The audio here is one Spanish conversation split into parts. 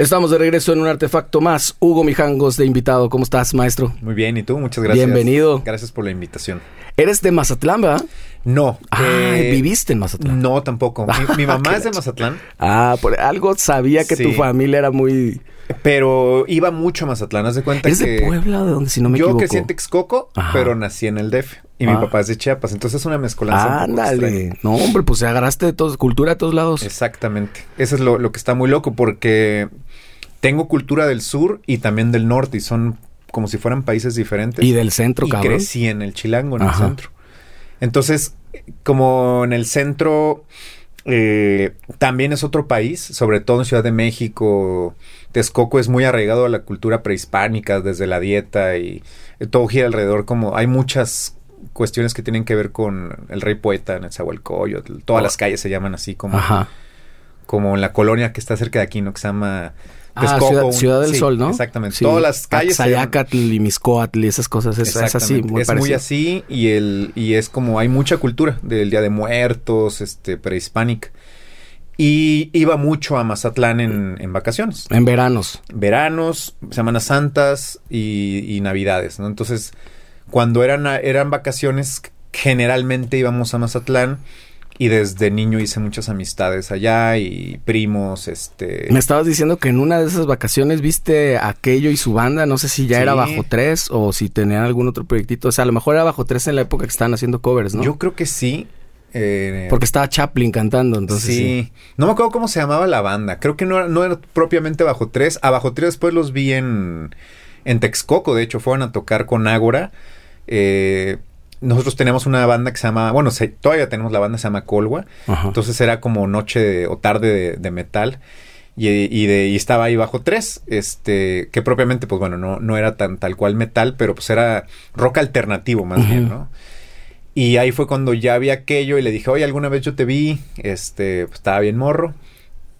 Estamos de regreso en un artefacto más. Hugo Mijangos de invitado. ¿Cómo estás, maestro? Muy bien, ¿y tú? Muchas gracias. Bienvenido. Gracias por la invitación. Eres de Mazatlán, ¿verdad? No. Ah, eh, ¿viviste en Mazatlán? No, tampoco. Mi, mi mamá Qué es de Mazatlán, Ah, por algo sabía que tu familia era muy... pero iba mucho a Mazatlán. Haz de cuenta ¿Eres que de Puebla de donde, si no me yo equivoco? crecí en Texcoco, Ajá. pero nací en el DF. Y mi Ah. papá es de Chiapas. Entonces es una mezcolanza Ándale. No, hombre, pues agarraste de todos, cultura de todos lados. Exactamente. Eso es lo, lo que está muy loco porque tengo cultura del sur y también del norte y son como si fueran países diferentes. Y del centro, y cabrón. crecí en el Chilango, en Ajá. el centro. Entonces, como en el centro eh, también es otro país, sobre todo en Ciudad de México, Texcoco es muy arraigado a la cultura prehispánica, desde la dieta y todo gira alrededor, como hay muchas cuestiones que tienen que ver con el rey poeta, Netzahualcóyotl, todas Oh. las calles se llaman así como, Ajá. como en la colonia que está cerca de aquí, ¿no? Que se llama Ah, Ciudad, un- Ciudad del sí, Sol, ¿no? Exactamente. Sí. Todas las calles Axayacatl y Miscoatl y esas cosas. Es, es así, muy es parecido. muy así y el y es como hay mucha cultura del Día de Muertos, este prehispánica. Y iba mucho a Mazatlán en, en vacaciones. En veranos. Veranos, Semanas Santas y, y Navidades, ¿no? Entonces, cuando eran, eran vacaciones, generalmente íbamos a Mazatlán y desde niño hice muchas amistades allá y primos, este... Me estabas diciendo que en una de esas vacaciones viste aquello y su banda. No sé si ya Sí. era bajo tres o si tenían algún otro proyectito. O sea, a lo mejor era bajo tres en la época que estaban haciendo covers, ¿no? Yo creo que sí. eh, Porque estaba Chaplin cantando, entonces sí. sí. No me acuerdo cómo se llamaba la banda. Creo que no era, no era propiamente Bajo Tres. A Bajo Tres después los vi en, en Texcoco. De hecho, fueron a tocar con Ágora. Eh, nosotros teníamos una banda que se llama... Bueno, se- todavía tenemos la banda que se llama Colwa. Ajá. Entonces era como noche de- o tarde de, de metal. Y, y de, y estaba ahí bajo tres, este, que propiamente, pues bueno, no, no era tan tal cual metal, pero pues era rock alternativo más bien. ¿no? Y ahí fue cuando ya vi aquello y le dije, oye, alguna vez yo te vi, este, pues estaba bien morro.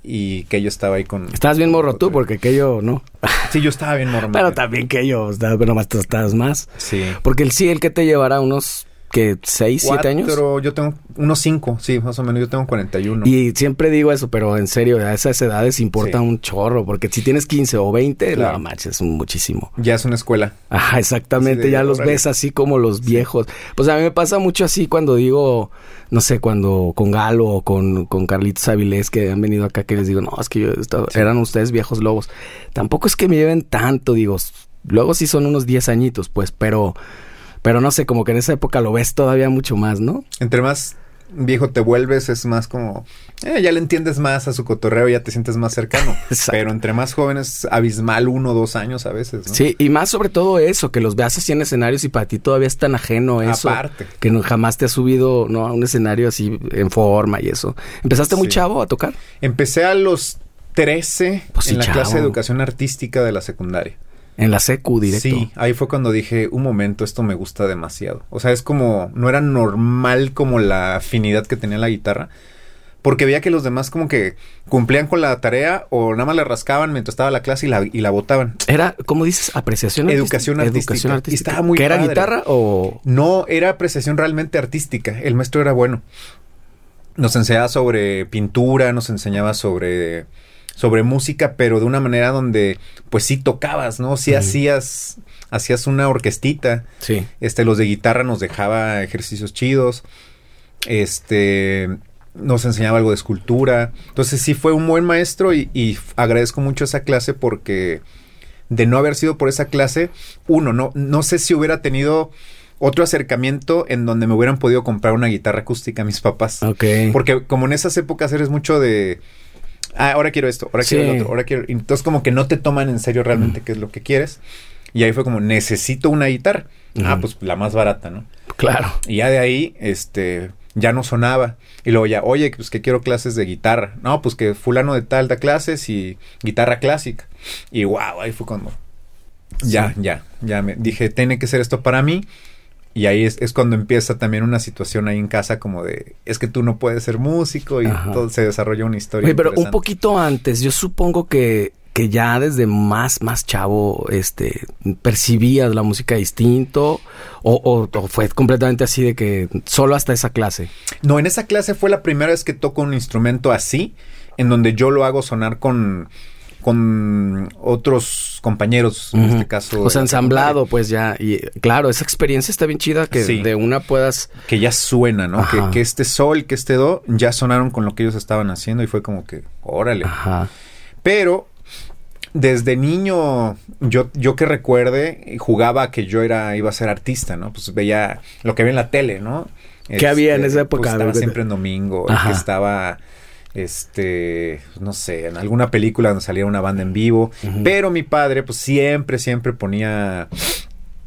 Y que yo estaba ahí con... Estabas bien morro tú, porque aquello no. Sí, yo estaba bien morro. Pero también que yo, pero más tú estabas más. Sí. Porque el sí, el que te llevará unos, que ¿Seis, siete años? Yo tengo unos cinco, sí, más o menos, yo tengo 41. Y siempre digo eso, pero en serio, a esas edades importa Sí. un chorro, porque si tienes 15 o 20, Claro. no manches, es muchísimo. Ya es una escuela. Ajá, exactamente, ya los ves así como los viejos. Pues a mí me pasa mucho así cuando digo, no sé, cuando con Galo o con, con Carlitos Avilés que han venido acá que les digo, no, es que yo eran ustedes viejos lobos. Tampoco es que me lleven tanto, digo, luego sí son unos 10 añitos, pues, pero, pero no sé, como que en esa época lo ves todavía mucho más, ¿no? Entre más viejo te vuelves, es más como, eh, ya le entiendes más a su cotorreo, ya te sientes más cercano. Exacto. Pero entre más jóvenes, abismal uno o dos años a veces, ¿no? Sí, y más sobre todo eso, que los veas así en escenarios y para ti todavía es tan ajeno eso. Aparte. Que no, jamás te has subido ¿no? a un escenario así en forma y eso. ¿Empezaste muy Sí. chavo a tocar? Empecé a los 13 Pues sí, en la chavo. clase de educación artística de la secundaria. En la secu directo. Sí, ahí fue cuando dije, un momento, esto me gusta demasiado. O sea, es como, no era normal como la afinidad que tenía la guitarra. Porque veía que los demás como que cumplían con la tarea o nada más le rascaban mientras estaba la clase y la, y la botaban. Era, ¿cómo dices? Apreciación Educación artística. Educación Y artística. estaba muy ¿Que era padre. guitarra o...? No, era apreciación realmente artística. El maestro era bueno. Nos enseñaba sobre pintura, nos enseñaba sobre, sobre música, pero de una manera donde, pues sí tocabas, ¿no? Sí hacías, hacías una orquestita. Sí. Este, los de guitarra nos dejaba ejercicios chidos. Este, nos enseñaba algo de escultura. Entonces sí fue un buen maestro y, y agradezco mucho esa clase porque de no haber sido por esa clase, uno, no, no sé si hubiera tenido otro acercamiento en donde me hubieran podido comprar una guitarra acústica mis papás. Ok. Porque como en esas épocas eres mucho de... Ah, ahora quiero esto, ahora quiero el otro, ahora quiero... Entonces como que no te toman en serio realmente qué es lo que quieres. Y ahí fue como, necesito una guitarra. Ah, pues la más barata, ¿no? Claro. Y ya de ahí, este, ya no sonaba. Y luego ya, oye, pues que quiero clases de guitarra. No, pues que fulano de tal da clases y guitarra clásica. Y wow, ahí fue cuando... Ya, ya, ya me dije, tiene que ser esto para mí. Y ahí es, es cuando empieza también una situación ahí en casa como de, es que tú no puedes ser músico y Ajá. todo se desarrolla una historia. Oye, pero un poquito antes, yo supongo que, que ya desde más, más chavo, este, percibías la música distinto o, o- o fue completamente así de que solo hasta esa clase. No, en esa clase fue la primera vez que toco un instrumento así, en donde yo lo hago sonar con, con otros compañeros, en este caso. O sea, ensamblado, pues ya. Y claro, esa experiencia está bien chida que de una puedas. Que ya suena, ¿no? Que, que, este sol, que este do, ya sonaron con lo que ellos estaban haciendo y fue como que, órale. Ajá. Pero desde niño, yo, yo que recuerde, jugaba que yo era, iba a ser artista, ¿no? Pues veía lo que había en la tele, ¿no? ¿Qué había en esa este, pues, época? estaba siempre en domingo, que estaba este, no sé, en alguna película donde salía una banda en vivo, pero mi padre pues siempre, siempre ponía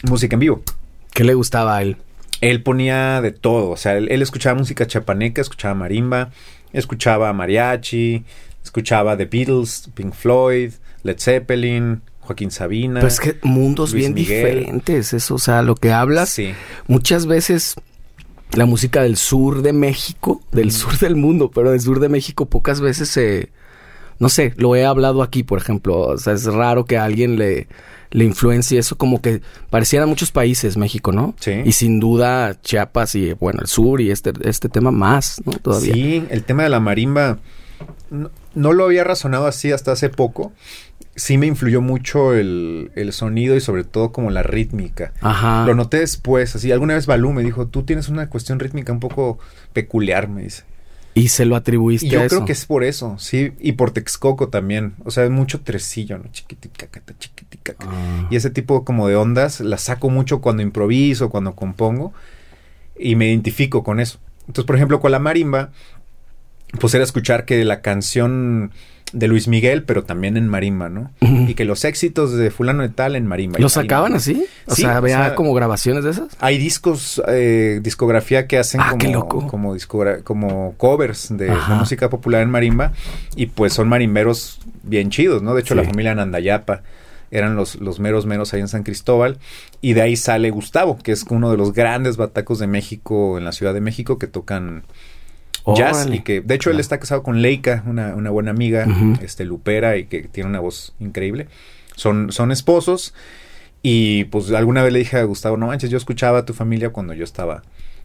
música en vivo. ¿Qué le gustaba a él? Él ponía de todo, o sea, él, escuchaba música chapaneca, escuchaba marimba, escuchaba mariachi, escuchaba The Beatles, Pink Floyd, Led Zeppelin, Joaquín Sabina. Pues que mundos bien diferentes, eso, o sea, lo que hablas. Sí. Muchas veces la música del sur de México, del sur del mundo, pero del sur de México pocas veces se... No sé, lo he hablado aquí, por ejemplo. O sea, es raro que a alguien le, le influencie eso, como que pareciera muchos países, México, ¿no? Sí. Y sin duda Chiapas y, bueno, el sur y este, este tema más, ¿no? Todavía. Sí, el tema de la marimba no lo había razonado así hasta hace poco, sí me influyó mucho el, sonido y sobre todo como la rítmica. Ajá. Lo noté después, así, alguna vez Balú me dijo, tú tienes una cuestión rítmica un poco peculiar, me dice. Y se lo atribuiste yo a creo que es por eso, sí, y por Texcoco también, o sea, mucho tresillo, ¿no? Chiquitica, chiquitica. Ah. Y ese tipo como de ondas las saco mucho cuando improviso, cuando compongo, y me identifico con eso. Entonces, por ejemplo, con la marimba, pues era escuchar que la canción de Luis Miguel, pero también en marimba, ¿no? Y que los éxitos de fulano de tal en marimba. ¿Los sacaban así? O sea, había como grabaciones de esas. Hay discos, eh, discografía que hacen ah, como, como, como covers de, música popular en marimba y pues son marimberos bien chidos, ¿no? De hecho, la familia Nandayapa eran los, los meros meros ahí en San Cristóbal. Y de ahí sale Gustavo, que es uno de los grandes batacos de México en la Ciudad de México que tocan jazz y que de hecho él está casado con Leica, una, una buena amiga, este Lupera y que tiene una voz increíble. Son, son esposos y pues alguna vez le dije a Gustavo, no manches, yo escuchaba a tu familia cuando yo estaba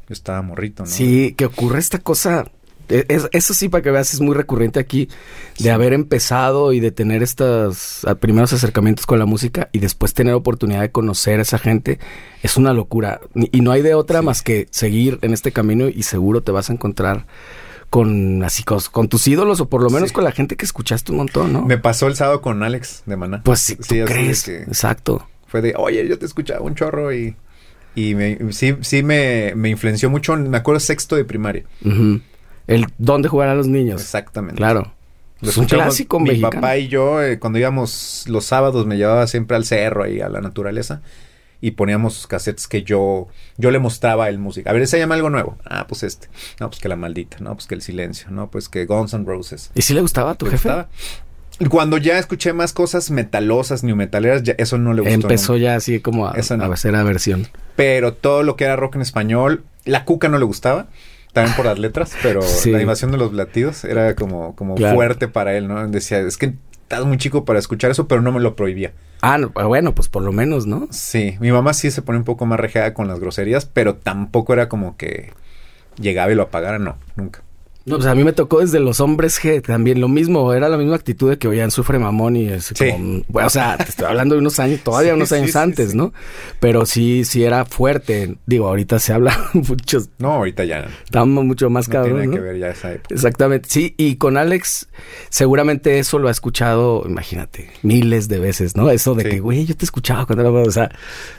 yo estaba morrito, ¿no? Sí, que ocurre esta cosa e, eso sí, para que veas, es muy recurrente aquí de haber empezado y de tener estos primeros acercamientos con la música y después tener oportunidad de conocer a esa gente. Es una locura. Y no hay de otra más que seguir en este camino y seguro te vas a encontrar con así con, tus ídolos o por lo menos con la gente que escuchaste un montón, ¿no? Me pasó el sábado con Alex de Maná. Pues sí, ¿tú crees? Exacto. Fue de, oye, yo te escuchaba un chorro y, y me, sí, sí me, me influenció mucho. Me acuerdo sexto de primaria el dónde jugar a los niños. Exactamente. Claro. es un clásico Mi papá y yo, eh, cuando íbamos los sábados, me llevaba siempre al cerro y a la naturaleza. Y poníamos cassettes que yo, yo le mostraba el música. A ver, se llama algo nuevo. Ah, pues este. No, pues que la maldita. No, pues que el silencio. No, pues que Guns N' Roses. ¿Y si le gustaba a tu jefe? Gustaba? Cuando ya escuché más cosas metalosas, new metaleras, ya eso no le gustó. Empezó ya así como a, a hacer aversión. Pero todo lo que era rock en español, la cuca no le gustaba también por las letras, pero la animación de los latidos era como, como fuerte para él, ¿no? Decía, es que estás muy chico para escuchar eso, pero no me lo prohibía. Ah, bueno, pues por lo menos, ¿no? Sí, mi mamá sí se pone un poco más rejada con las groserías, pero tampoco era como que llegaba y lo apagara, no, nunca. No, pues a mí me tocó desde los hombres G también lo mismo, era la misma actitud de que oían sufre mamón y es como, bueno, o sea, te estoy hablando de unos años, todavía unos años antes, ¿no? Pero sí, sí era fuerte. Digo, ahorita se habla muchos. No, ahorita ya. Estamos mucho más no Tiene que ver ya esa época. Exactamente, sí, y con Alex seguramente eso lo ha escuchado, imagínate, miles de veces, ¿no? Eso de que, güey, yo te escuchaba cuando era, o sea,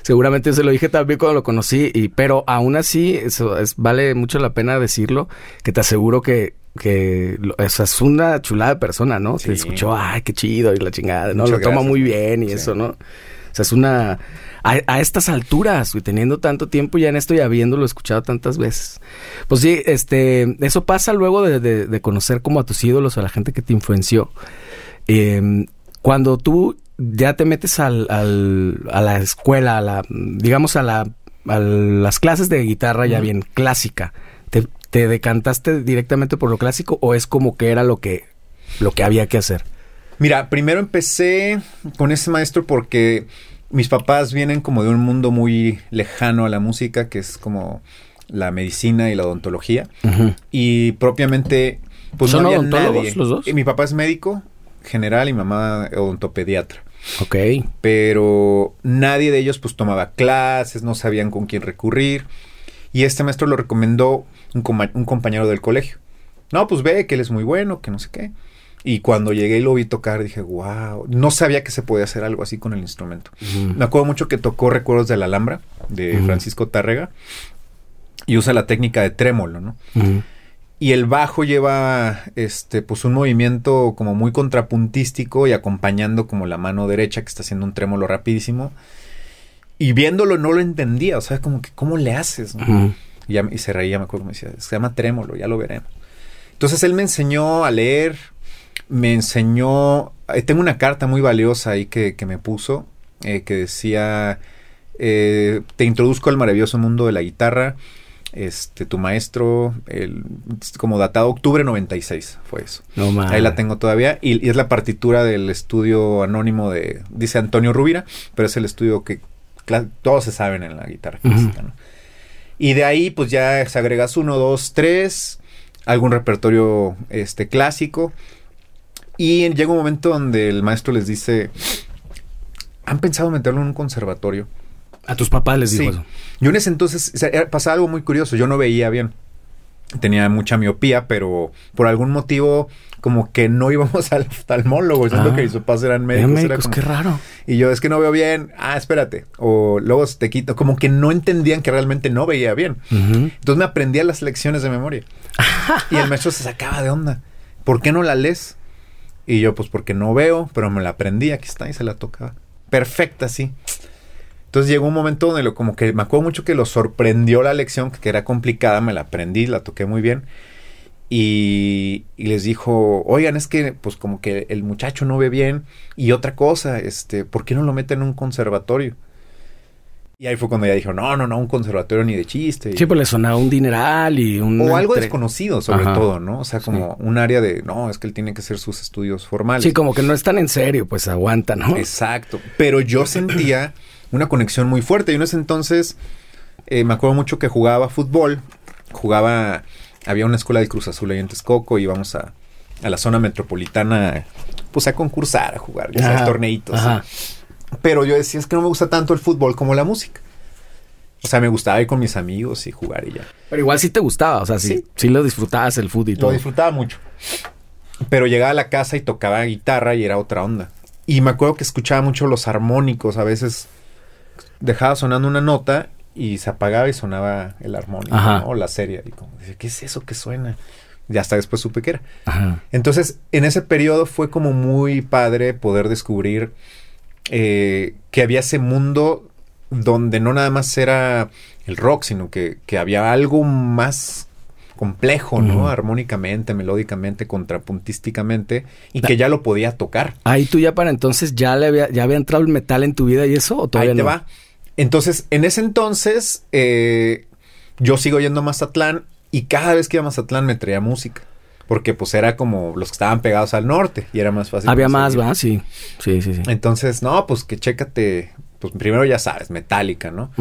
seguramente se lo dije también cuando lo conocí, y pero aún así, eso es, vale mucho la pena decirlo, que te aseguro que que, es una chulada de persona, ¿no? Se escuchó, ay, qué chido y la chingada, ¿no? lo toma muy bien y eso, ¿no? O sea, es una... A, estas alturas, y teniendo tanto tiempo ya en esto y habiéndolo escuchado tantas veces. Pues sí, este, eso pasa luego de, conocer como a tus ídolos, a la gente que te influenció. Em, cuando tú ya te metes al, al, a la escuela, a la, digamos a, la, a las clases de guitarra ya bien clásica, ¿Te decantaste directamente por lo clásico o es como que era lo que, lo que había que hacer? Mira, primero empecé con ese maestro porque mis papás vienen como de un mundo muy lejano a la música, que es como la medicina y la odontología. Y propiamente, pues ¿Son no odontólogos los dos? Y mi papá es médico general y mamá odontopediatra. Ok. Pero nadie de ellos pues tomaba clases, no sabían con quién recurrir. Y este maestro lo recomendó un, un compañero del colegio. No, pues ve que él es muy bueno, que no sé qué. Y cuando llegué y lo vi tocar, dije, wow, no sabía que se podía hacer algo así con el instrumento. Me acuerdo mucho que tocó Recuerdos de la Alhambra, de Francisco Tárrega, y usa la técnica de trémolo, ¿no? Y el bajo lleva, este, pues un movimiento como muy contrapuntístico y acompañando como la mano derecha que está haciendo un trémolo rapidísimo. Y viéndolo no lo entendía, o sea, como que, ¿cómo le haces? y, y, se reía, me acuerdo, me decía, se llama trémolo, ya lo veremos. Entonces él me enseñó a leer, me enseñó, eh, tengo una carta muy valiosa ahí que, me puso, eh, que decía, eh, te introduzco al maravilloso mundo de la guitarra, este, tu maestro, el, como datado octubre 96, fue eso. No Ahí la tengo todavía, y, es la partitura del estudio anónimo de, dice Antonio Rubira, pero es el estudio que todos se saben en la guitarra clásica, Y de ahí, pues ya se agregas uno, dos, tres, algún repertorio este, clásico. Y llega un momento donde el maestro les dice, ¿han pensado meterlo en un conservatorio? A tus papás les dijo eso. Yo en ese entonces pasaba algo muy curioso, yo no veía bien. Tenía mucha miopía, pero por algún motivo como que no íbamos al oftalmólogo, siento que mis papás eran médicos. médicos qué raro. Y yo es que no veo bien, ah, espérate. O luego te quito, como que no entendían que realmente no veía bien. Entonces me aprendía las lecciones de memoria. y el maestro se sacaba de onda. ¿Por qué no la lees? Y yo, pues porque no veo, pero me la aprendí, aquí está, y se la tocaba. Perfecta, sí. Entonces llegó un momento donde lo, como que me acuerdo mucho que lo sorprendió la lección, que era complicada, me la aprendí, la toqué muy bien. Y, les dijo, oigan, es que pues como que el muchacho no ve bien. Y otra cosa, este, ¿por qué no lo meten en un conservatorio? Y ahí fue cuando ella dijo, no, no, no, un conservatorio ni de chiste. Sí, pues le sonaba un dineral y un... O algo desconocido, sobre todo, ¿no? O sea, como un área de, no, es que él tiene que hacer sus estudios formales. Sí, como que no es tan en serio, pues aguanta, ¿no? Exacto. Pero yo sentía una conexión muy fuerte. Y en ese entonces eh, me acuerdo mucho que jugaba fútbol. Jugaba, había una escuela de Cruz Azul ahí en Texcoco. Íbamos a, a la zona metropolitana, pues a concursar, a jugar, ya sabes, torneitos. Pero yo decía, es que no me gusta tanto el fútbol como la música. O sea, me gustaba ir con mis amigos y jugar y ya. Pero igual sí te gustaba, o sea, sí, sí, lo disfrutabas el fútbol y todo. Lo disfrutaba mucho. Pero llegaba a la casa y tocaba guitarra y era otra onda. Y me acuerdo que escuchaba mucho los armónicos. A veces dejaba sonando una nota y se apagaba y sonaba el armónico o la serie. Y como, ¿qué es eso que suena? Y hasta después supe que era. Ajá. Entonces, en ese periodo fue como muy padre poder descubrir eh, que había ese mundo donde no nada más era el rock, sino que, había algo más complejo, ¿no? Armónicamente, melódicamente, contrapuntísticamente, y que ya lo podía tocar. Ahí tú ya para entonces ya le había, ya había entrado el metal en tu vida y eso, o todavía Ahí te va. Entonces, en ese entonces, eh, yo sigo yendo a Mazatlán y cada vez que iba a Mazatlán me traía música porque pues era como los que estaban pegados al norte y era más fácil. Había más, ¿va? Sí, sí, sí, sí. Entonces, no, pues que chécate, pues primero ya sabes, Metallica, ¿no?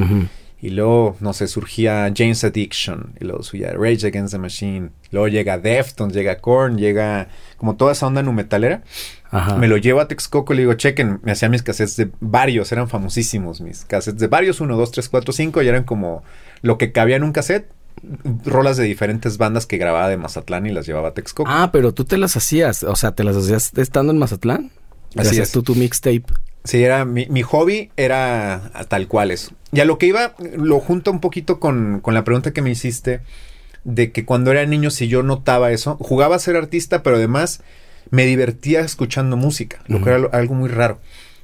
Y luego, no sé, surgía James Addiction, y luego subía Rage Against the Machine, luego llega Deftones, llega Korn, llega como toda esa onda nu metalera. Ajá. Me lo llevo a Texcoco y le digo, chequen, me hacía mis cassettes de varios, eran famosísimos mis cassettes de varios, uno, dos, tres, cuatro, cinco, y eran como lo que cabía en un cassette rolas de diferentes bandas que grababa de Mazatlán y las llevaba a Texcoco. Ah, pero tú te las hacías, o sea, te las hacías estando en Mazatlán. Así es. tú tu mixtape. Sí, era mi, mi, hobby era tal cual eso. Y a lo que iba, lo junto un poquito con, con la pregunta que me hiciste de que cuando era niño, si yo notaba eso, jugaba a ser artista, pero además me divertía escuchando música, lo que era algo muy raro.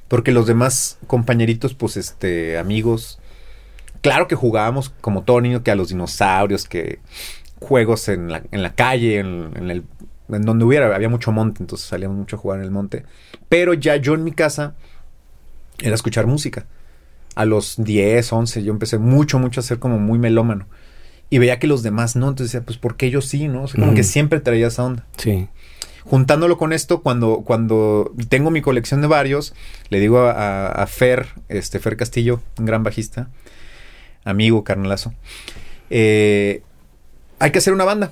Porque los demás compañeritos, pues, este, amigos, claro que jugábamos como todo niño que a los dinosaurios, que juegos en la, en la calle, en, el, en donde hubiera, había mucho monte, entonces salíamos mucho a jugar en el monte. Pero ya yo en mi casa era escuchar música. A los 10, 11, yo empecé mucho, mucho a ser como muy melómano. Y veía que los demás no, entonces decía, pues ¿por qué yo sí, no? O sea, como que siempre traía esa onda. Sí. Juntándolo con esto, cuando, cuando tengo mi colección de varios, le digo a, a Fer, este, Fer Castillo, un gran bajista, amigo, carnalazo. Eh, hay que hacer una banda.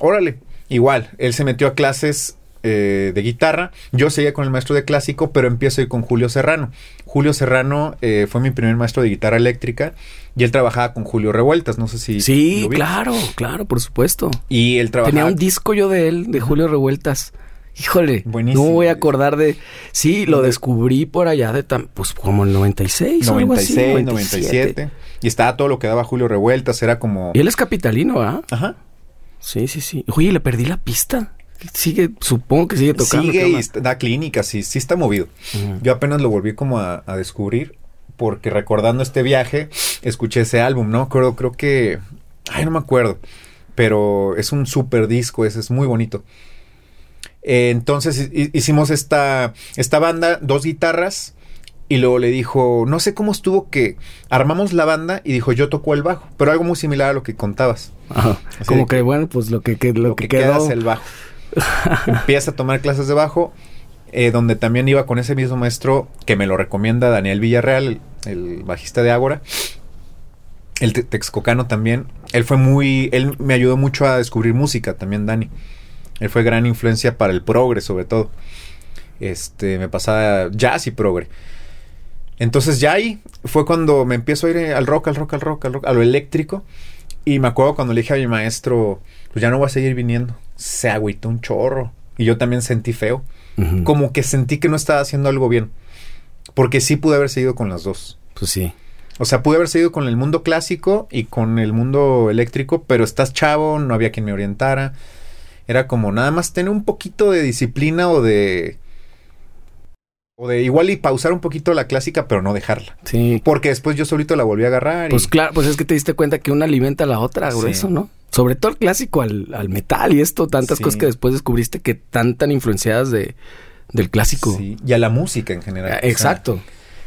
Órale. Igual, él se metió a clases eh, de guitarra. Yo seguía con el maestro de clásico, pero empiezo ir con Julio Serrano. Julio Serrano eh, fue mi primer maestro de guitarra eléctrica y él trabajaba con Julio Revueltas. No sé si. Sí, lo claro, claro, por supuesto. Y él trabajaba. Tenía un disco yo de él, de Julio Revueltas. Híjole, Buenísimo. no voy a acordar de... Sí, lo descubrí por allá de... tam- Pues como el 96 o algo así, 96, 97. Y estaba todo lo que daba Julio Revueltas. Era como. Y él es capitalino, ¿ah? Ajá. Sí, sí, sí. Oye, le perdí la pista. Sigue, supongo que sigue tocando. Sigue ¿qué y da clínicas, sí, sí está movido. Yo apenas lo volví como a, a descubrir porque recordando este viaje escuché ese álbum, ¿no? Creo, creo que... Ay, no me acuerdo. Pero es un super disco, ese es muy bonito. Eh, entonces hi- hicimos esta, esta banda, dos guitarras, y luego le dijo, no sé cómo estuvo que armamos la banda y dijo, yo toco el bajo, pero algo muy similar a lo que contabas. Ajá. Como de que, que- bueno, pues lo que, que- lo, Lo que, que, quedó... queda es el bajo. Empieza a tomar clases de bajo, eh, donde también iba con ese mismo maestro que me lo recomienda Daniel Villarreal, el, bajista de Ágora. El te- texcocano también. Él fue muy. Él me ayudó mucho a descubrir música también, Dani. Él fue gran influencia para el progre, sobre todo. Este, me pasaba jazz y progre. Entonces ya ahí fue cuando me empiezo a ir al rock, al rock, al rock, al rock, a lo eléctrico. Y me acuerdo cuando le dije a mi maestro, pues ya no voy a seguir viniendo. Se agüitó un chorro. Y yo también sentí feo. Como que sentí que no estaba haciendo algo bien. Porque sí pude haber seguido con las dos. Pues sí. O sea, pude haber seguido con el mundo clásico y con el mundo eléctrico, pero estás chavo, no había quien me orientara. Era como nada más tener un poquito de disciplina o de... O de igual y pausar un poquito la clásica, pero no dejarla. Sí. Porque después yo solito la volví a agarrar. y- Pues claro, pues es que te diste cuenta que una alimenta a la otra, Sí. grueso, ¿no? Sobre todo el clásico al, al metal y esto, tantas Sí. cosas que después descubriste que tan tan influenciadas de, del clásico. Sí, y a la música en general. Ah, O sea, Exacto.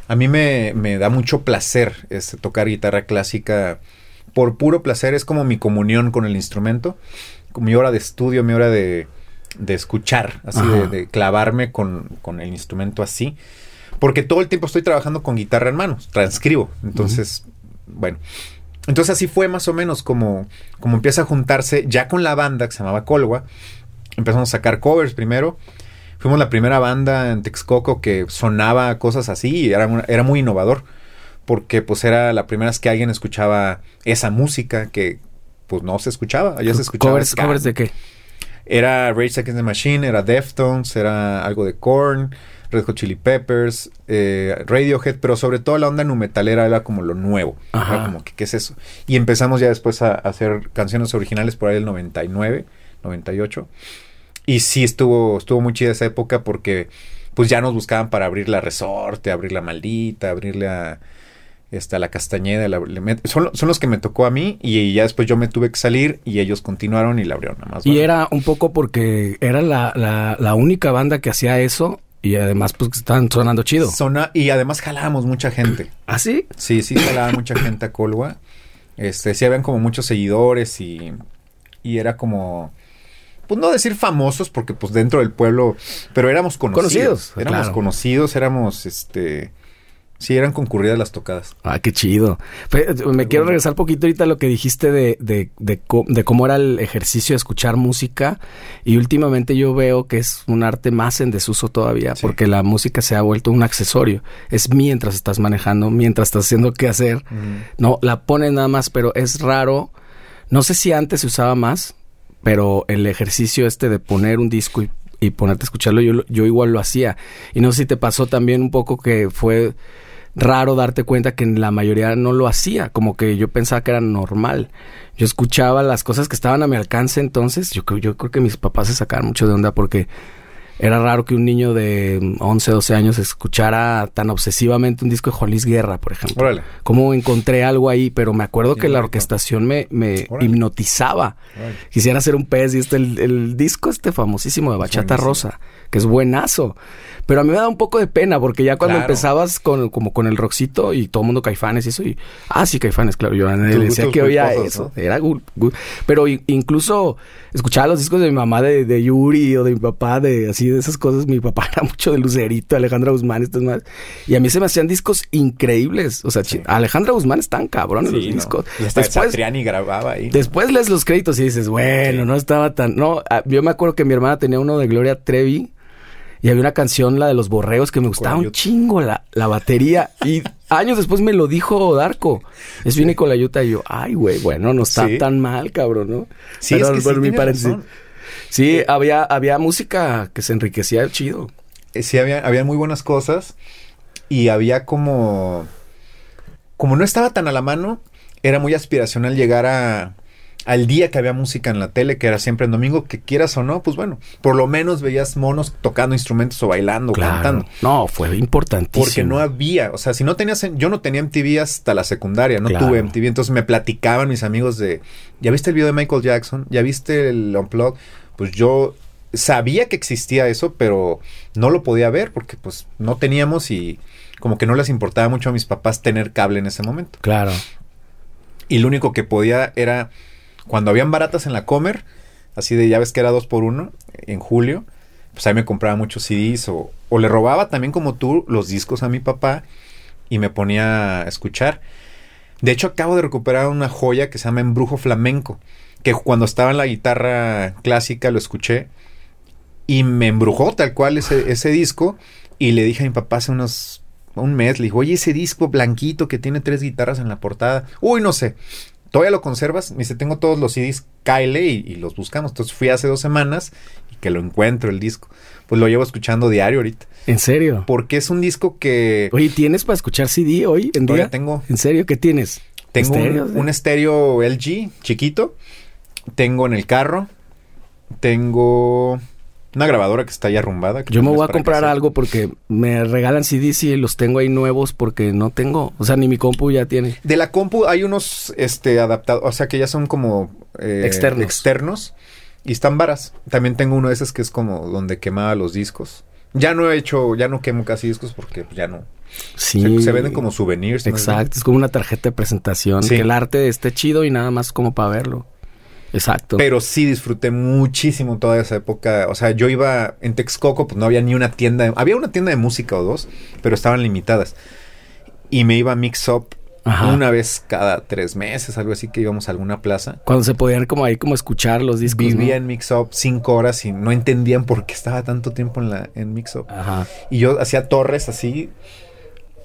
a mí me, me da mucho placer este, tocar guitarra clásica. Por puro placer, es como mi comunión con el instrumento. Mi hora de estudio, mi hora de, de escuchar, así de, de clavarme con, con el instrumento así. Porque todo el tiempo estoy trabajando con guitarra en manos, transcribo. Entonces, bueno. Entonces así fue más o menos como, como empieza a juntarse ya con la banda que se llamaba Colwa. Empezamos a sacar covers primero. Fuimos la primera banda en Texcoco que sonaba cosas así y era, era muy innovador. Porque pues era la primera vez que alguien escuchaba esa música que pues no se escuchaba. Allá se escuchaba. ¿Covers, covers de qué? Era Rage Against the Machine, era Deftones, era algo de Korn, Red Hot Chili Peppers, eh, Radiohead, pero sobre todo la onda nu metalera era como lo nuevo. Ajá. Era como que, ¿qué es eso? Y empezamos ya después a, a hacer canciones originales por ahí del 99, 98. Y sí estuvo, estuvo muy chida esa época porque pues ya nos buscaban para abrir la Resorte, abrir la Maldita, abrirle a, este, a la Castañeda. la- le met- son, son los que me tocó a mí y ya después yo me tuve que salir y ellos continuaron y la abrieron nada más. Y ¿vale? era un poco porque era la, la, la única banda que hacía eso y además pues estaban sonando chido. Sona- y además jalábamos mucha gente. ¿Ah, sí? Sí, sí, jalaba mucha gente a Colwa. Este, sí habían como muchos seguidores y, y era como, pues no decir famosos porque pues dentro del pueblo, pero éramos conocidos. Conocidos, éramos claro. conocidos, éramos, este, sí, eran concurridas las tocadas. Ah, qué chido. Me quiero regresar poquito ahorita a lo que dijiste de, de, de, cómo era el ejercicio de escuchar música. Y últimamente yo veo que es un arte más en desuso todavía, Sí. porque la música se ha vuelto un accesorio. Es mientras estás manejando, mientras estás haciendo qué hacer. No, la pones nada más, pero es raro. No sé si antes se usaba más, pero el ejercicio este de poner un disco y, y ponerte a escucharlo, yo, yo igual lo hacía. Y no sé si te pasó también un poco que fue raro darte cuenta que en la mayoría no lo hacía, como que yo pensaba que era normal. Yo escuchaba las cosas que estaban a mi alcance entonces, yo creo, yo creo que mis papás se sacaban mucho de onda porque era raro que un niño de 11, 12 años escuchara tan obsesivamente un disco de Juan Luis Guerra, por ejemplo. Órale. Como encontré algo ahí, pero me acuerdo que la orquestación me, me Órale. hipnotizaba. Órale. Quisiera hacer un pez y este el, el disco este famosísimo de Bachata. Rosa, que es buenazo. Pero a mí me da un poco de pena porque ya cuando Claro. empezabas con, como con el rockcito y todo el mundo caifanes y eso, y, ah, sí, caifanes, claro, yo le decía que oía eso. ¿no? Era gul- gul- Pero incluso escuchaba los discos de mi mamá de, de Yuri o de mi papá, de así de esas cosas. Mi papá era mucho de Lucerito, Alejandra Guzmán, estas más. Y a mí se me hacían discos increíbles. O sea, Alejandra Guzmán están cabrones los Sí, ¿no? discos. Y hasta Después, Satriani grababa ahí. Después lees los créditos y dices, bueno, no estaba tan... No, ah, yo me acuerdo que mi hermana tenía uno de Gloria Trevi y había una canción, la de los borreos, que me gustaba un chingo la, la batería. Y años después me lo dijo Darko. Es Vini con la yuta y yo, ay, güey, bueno, no está Sí. tan mal, cabrón, ¿no? Sí, es que sí, mi razón. Sí, había, había música que se enriquecía chido. Eh, sí había, había muy buenas cosas y había como como no estaba tan a la mano era muy aspiracional llegar a al día que había música en la tele que era siempre en domingo que quieras o no pues bueno por lo menos veías monos tocando instrumentos o bailando o cantando No, fue importantísimo. porque no había, o sea, si no tenías, yo no tenía MTV hasta la secundaria, no Claro. tuve MTV, entonces me platicaban mis amigos de, ¿ya viste el video de Michael Jackson? ¿Ya viste el Unplugged? Pues yo sabía que existía eso, pero no lo podía ver porque pues no teníamos y como que no les importaba mucho a mis papás tener cable en ese momento. Claro. Y lo único que podía era cuando habían baratas en la Comer, así de ya ves que era dos por uno en julio, pues ahí me compraba muchos CDs o, o le robaba también como tú los discos a mi papá y me ponía a escuchar. De hecho, acabo de recuperar una joya que se llama Embrujo Flamenco, que cuando estaba en la guitarra clásica lo escuché y me embrujó tal cual ese, ese disco y le dije a mi papá hace unos un mes, le dijo, oye, ese disco blanquito que tiene tres guitarras en la portada, uy, no sé, ¿todavía lo conservas? Me dice, tengo todos los CDs, cáele y, y los buscamos. Entonces fui hace dos semanas y que lo encuentro el disco. Pues lo llevo escuchando diario ahorita. ¿En serio? Porque es un disco que Oye, ¿tienes para escuchar CD hoy en todavía día? tengo. ¿En serio? ¿Qué tienes? Tengo un- ¿Estéreos, eh? un estéreo LG chiquito. Tengo en el carro. Tengo una grabadora que está ya arrumbada. Yo me voy a comprar algo porque me regalan CDs y los tengo ahí nuevos porque no tengo, o sea, ni mi compu ya tiene. De la compu hay unos este adaptados, o sea que ya son como eh, Externos. externos y están varas. También tengo uno de esos que es como donde quemaba los discos. Ya no he hecho, ya no quemo casi discos porque ya no. Sí. Se, se venden como souvenirs. ¿no? Exacto, es como una tarjeta de presentación, Sí. que el arte esté chido y nada más como para verlo. Exacto. Pero sí disfruté muchísimo toda esa época. O sea, yo iba en Texcoco, pues no había ni una tienda. Había una tienda de música o dos, pero estaban limitadas. Y me iba a Mix Up Ajá. una vez cada tres meses, algo así que íbamos a alguna plaza. Cuando se podían como ahí como escuchar los discos. Vivía ¿no? en Mix Up cinco horas y no entendían por qué estaba tanto tiempo en la en Mix Up. Ajá. Y yo hacía torres así.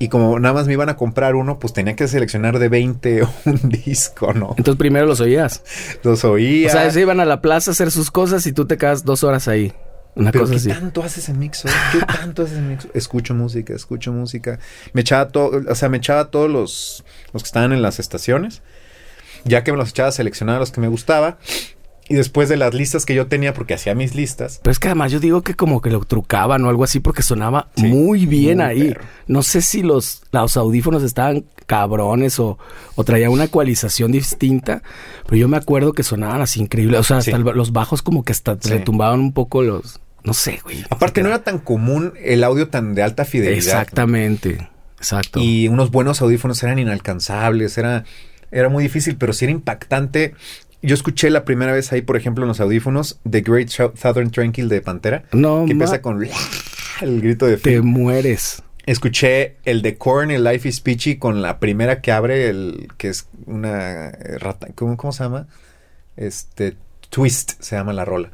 Y como nada más me iban a comprar uno, pues tenía que seleccionar de 20 un disco, ¿no? Entonces primero los oías. Los oía. O sea, se iban a la plaza a hacer sus cosas y tú te quedas dos horas ahí. Una Pero cosa ¿qué así. tanto haces en Mixo? ¿Qué tanto haces en Mixo? Escucho música, escucho música. Me echaba todo, o sea, me echaba todos los, los que estaban en las estaciones. Ya que me los echaba, seleccionaba los que me gustaba. Y después de las listas que yo tenía, porque hacía mis listas, Pero es que además yo digo que como que lo trucaban o algo así porque sonaba Sí, muy bien muy ahí. perro. No sé si los, los audífonos estaban cabrones o, o traía una ecualización distinta, pero yo me acuerdo que sonaban así increíble. O sea, hasta Sí. el- los bajos como que hasta Sí. retumbaban un poco los... No sé, güey. aparte no era tan común el audio tan de alta fidelidad. Exactamente. Exacto. Y unos buenos audífonos eran inalcanzables, era, era muy difícil, pero sí era impactante. Yo escuché la primera vez ahí, por ejemplo, en los audífonos The Great Southern Tranquil de Pantera, no, que empieza con el grito de te mueres. Escuché el de Korn, el Life is Peachy, con la primera que abre, el que es una eh, rata, ¿cómo, cómo se llama? Este, Twist se llama la rola.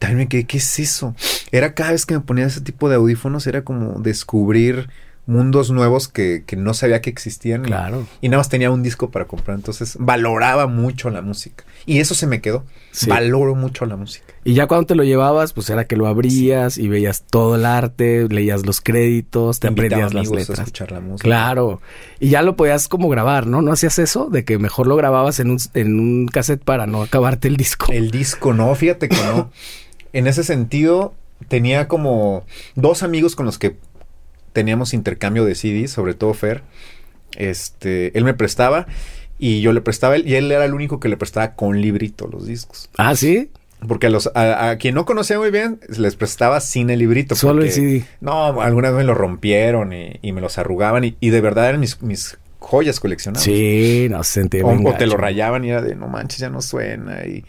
También me quedé, ¿qué es eso? Era cada vez que me ponía ese tipo de audífonos, era como descubrir mundos nuevos que, que no sabía que existían. y- Claro. Y, nada más tenía un disco para comprar, entonces valoraba mucho la música. Y eso se me quedó. Sí. Valoro mucho la música. Y ya cuando te lo llevabas, pues era que lo abrías y veías todo el arte, leías los créditos, te aprendías las amigos a letras. escuchar la música. Claro. Y ya lo podías como grabar, ¿no? ¿No hacías eso? De que mejor lo grababas en un, en un cassette para no acabarte el disco. El disco, no, fíjate que no. En ese sentido, tenía como dos amigos con los que teníamos intercambio de CDs, sobre todo Fer. Este, él me prestaba y yo le prestaba a él, y él era el único que le prestaba con librito los discos. Ah, ¿sí? Porque a, los, a, quien no conocía muy bien, les prestaba sin el librito. Solo porque, el CD. No, alguna vez me lo rompieron y, y me los arrugaban y, y, de verdad eran mis, mis joyas coleccionadas. Sí, no se sentía o, o te lo rayaban y era de, no manches, ya no suena. Y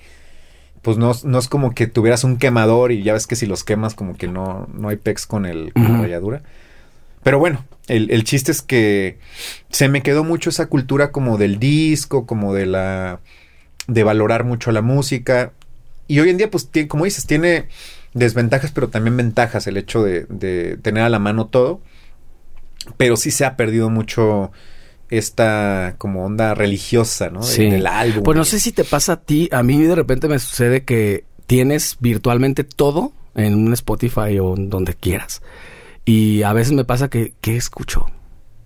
pues no, no es como que tuvieras un quemador y ya ves que si los quemas como que no, no hay pex con, el, con uh -huh. la rayadura. Pero bueno, el, el, chiste es que se me quedó mucho esa cultura como del disco, como de la... de valorar mucho la música. Y hoy en día, pues, tiene, como dices, tiene desventajas, pero también ventajas el hecho de, de tener a la mano todo. Pero sí se ha perdido mucho esta como onda religiosa, ¿no? Sí. Del álbum. Pues no sé si te pasa a ti, a mí de repente me sucede que tienes virtualmente todo en un Spotify o donde quieras. Y a veces me pasa que, ¿qué escucho?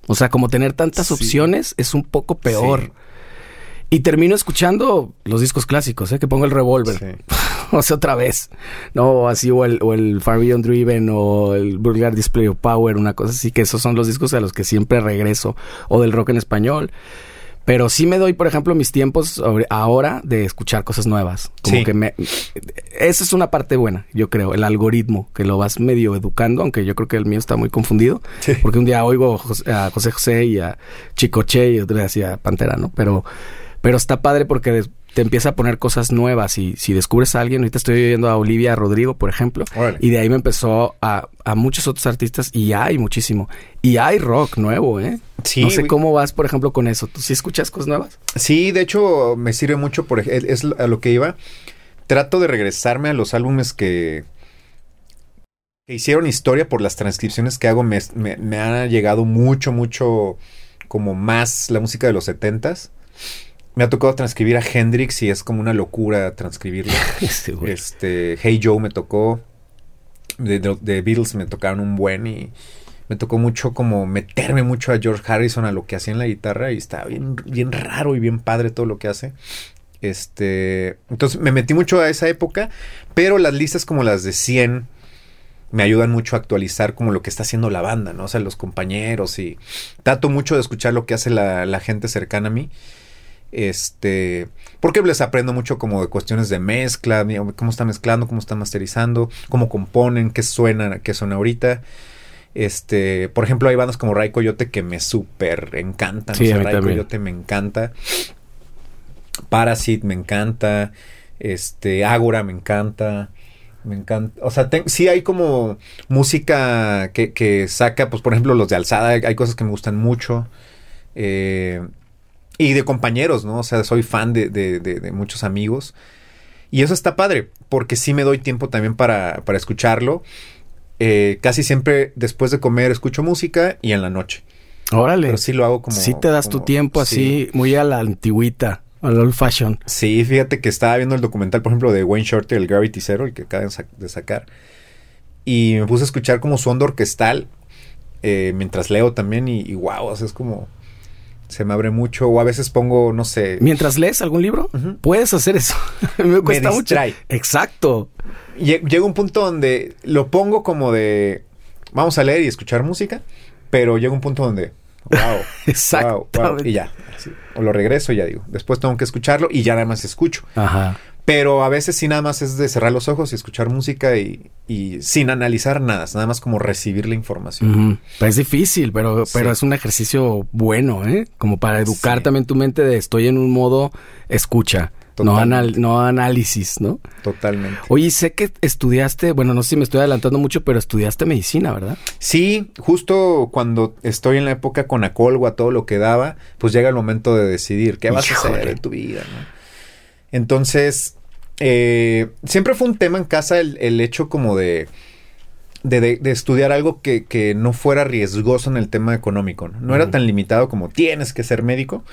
O sea, como tener tantas sí. opciones es un poco peor. Sí. Y termino escuchando los discos clásicos, ¿eh? Que pongo el Revolver. Sí. o sea, otra vez. No, así, o el, o el Far Beyond Driven, o el Vulgar Display of Power, una cosa así, que esos son los discos a los que siempre regreso. O del rock en español. Pero sí me doy, por ejemplo, mis tiempos ahora de escuchar cosas nuevas. Como sí. que me... Esa es una parte buena, yo creo. El algoritmo, que lo vas medio educando, aunque yo creo que el mío está muy confundido. Sí. Porque un día oigo a José José y a Chicoche y otro día a Pantera, ¿no? Pero... Pero está padre porque te empieza a poner cosas nuevas y si descubres a alguien, ahorita estoy oyendo a Olivia Rodrigo, por ejemplo, Órale. y de ahí me empezó a, a, muchos otros artistas y hay muchísimo. Y hay rock nuevo, ¿eh? Sí. No sé cómo vas, por ejemplo, con eso. ¿Tú sí escuchas cosas nuevas? Sí, de hecho me sirve mucho, por es a lo que iba. Trato de regresarme a los álbumes que, que hicieron historia por las transcripciones que hago. Me, me, me ha llegado mucho, mucho como más la música de los setentas me ha tocado transcribir a Hendrix y es como una locura transcribirlo. sí, este, Hey Joe me tocó. De, de, de, Beatles me tocaron un buen y me tocó mucho como meterme mucho a George Harrison a lo que hacía en la guitarra y está bien, bien raro y bien padre todo lo que hace. Este, entonces me metí mucho a esa época, pero las listas como las de 100 me ayudan mucho a actualizar como lo que está haciendo la banda, ¿no? O sea, los compañeros y trato mucho de escuchar lo que hace la, la gente cercana a mí. Este, porque les aprendo mucho como de cuestiones de mezcla, cómo están mezclando, cómo están masterizando, cómo componen, qué suena, qué suena ahorita. Este, por ejemplo, hay bandas como Ray Coyote que me súper encantan. Sí, o sea, Ray también. Coyote me encanta. Parasite me encanta. Este, Ágora me encanta. Me encanta. O sea, te, sí hay como música que, que, saca, pues por ejemplo, los de Alzada. Hay cosas que me gustan mucho. Eh, y de compañeros, ¿no? O sea, soy fan de, de, de, de, muchos amigos. Y eso está padre, porque sí me doy tiempo también para, para escucharlo. Eh, casi siempre después de comer escucho música y en la noche. Órale. Pero sí lo hago como... Sí te das como, tu tiempo así, sí. muy a la antigüita, al old fashion. Sí, fíjate que estaba viendo el documental, por ejemplo, de Wayne Shorter, el Gravity Zero, el que acaban de sacar. Y me puse a escuchar como su onda orquestal eh, mientras leo también y, y wow, o sea, es como se me abre mucho o a veces pongo, no sé. Mientras lees algún libro, uh -huh. puedes hacer eso. me cuesta me mucho. Exacto. Llega un punto donde lo pongo como de vamos a leer y escuchar música, pero llega un punto donde wow, Exacto. Wow, wow, y ya. O lo regreso y ya digo. Después tengo que escucharlo y ya nada más escucho. Ajá. Pero a veces sí nada más es de cerrar los ojos y escuchar música y, y sin analizar nada, nada más como recibir la información. Pues es difícil, pero, sí. pero es un ejercicio bueno, ¿eh? Como para educar sí. también tu mente de estoy en un modo escucha. No, anal no, análisis, ¿no? Totalmente. Oye, sé que estudiaste, bueno, no sé si me estoy adelantando mucho, pero estudiaste medicina, ¿verdad? Sí, justo cuando estoy en la época con Acolgua, todo lo que daba, pues llega el momento de decidir qué vas Híjole. a hacer en tu vida, ¿no? Entonces, eh, siempre fue un tema en casa el, el hecho como de, de, de, de estudiar algo que, que, no fuera riesgoso en el tema económico. No, no era uh -huh. tan limitado como tienes que ser médico,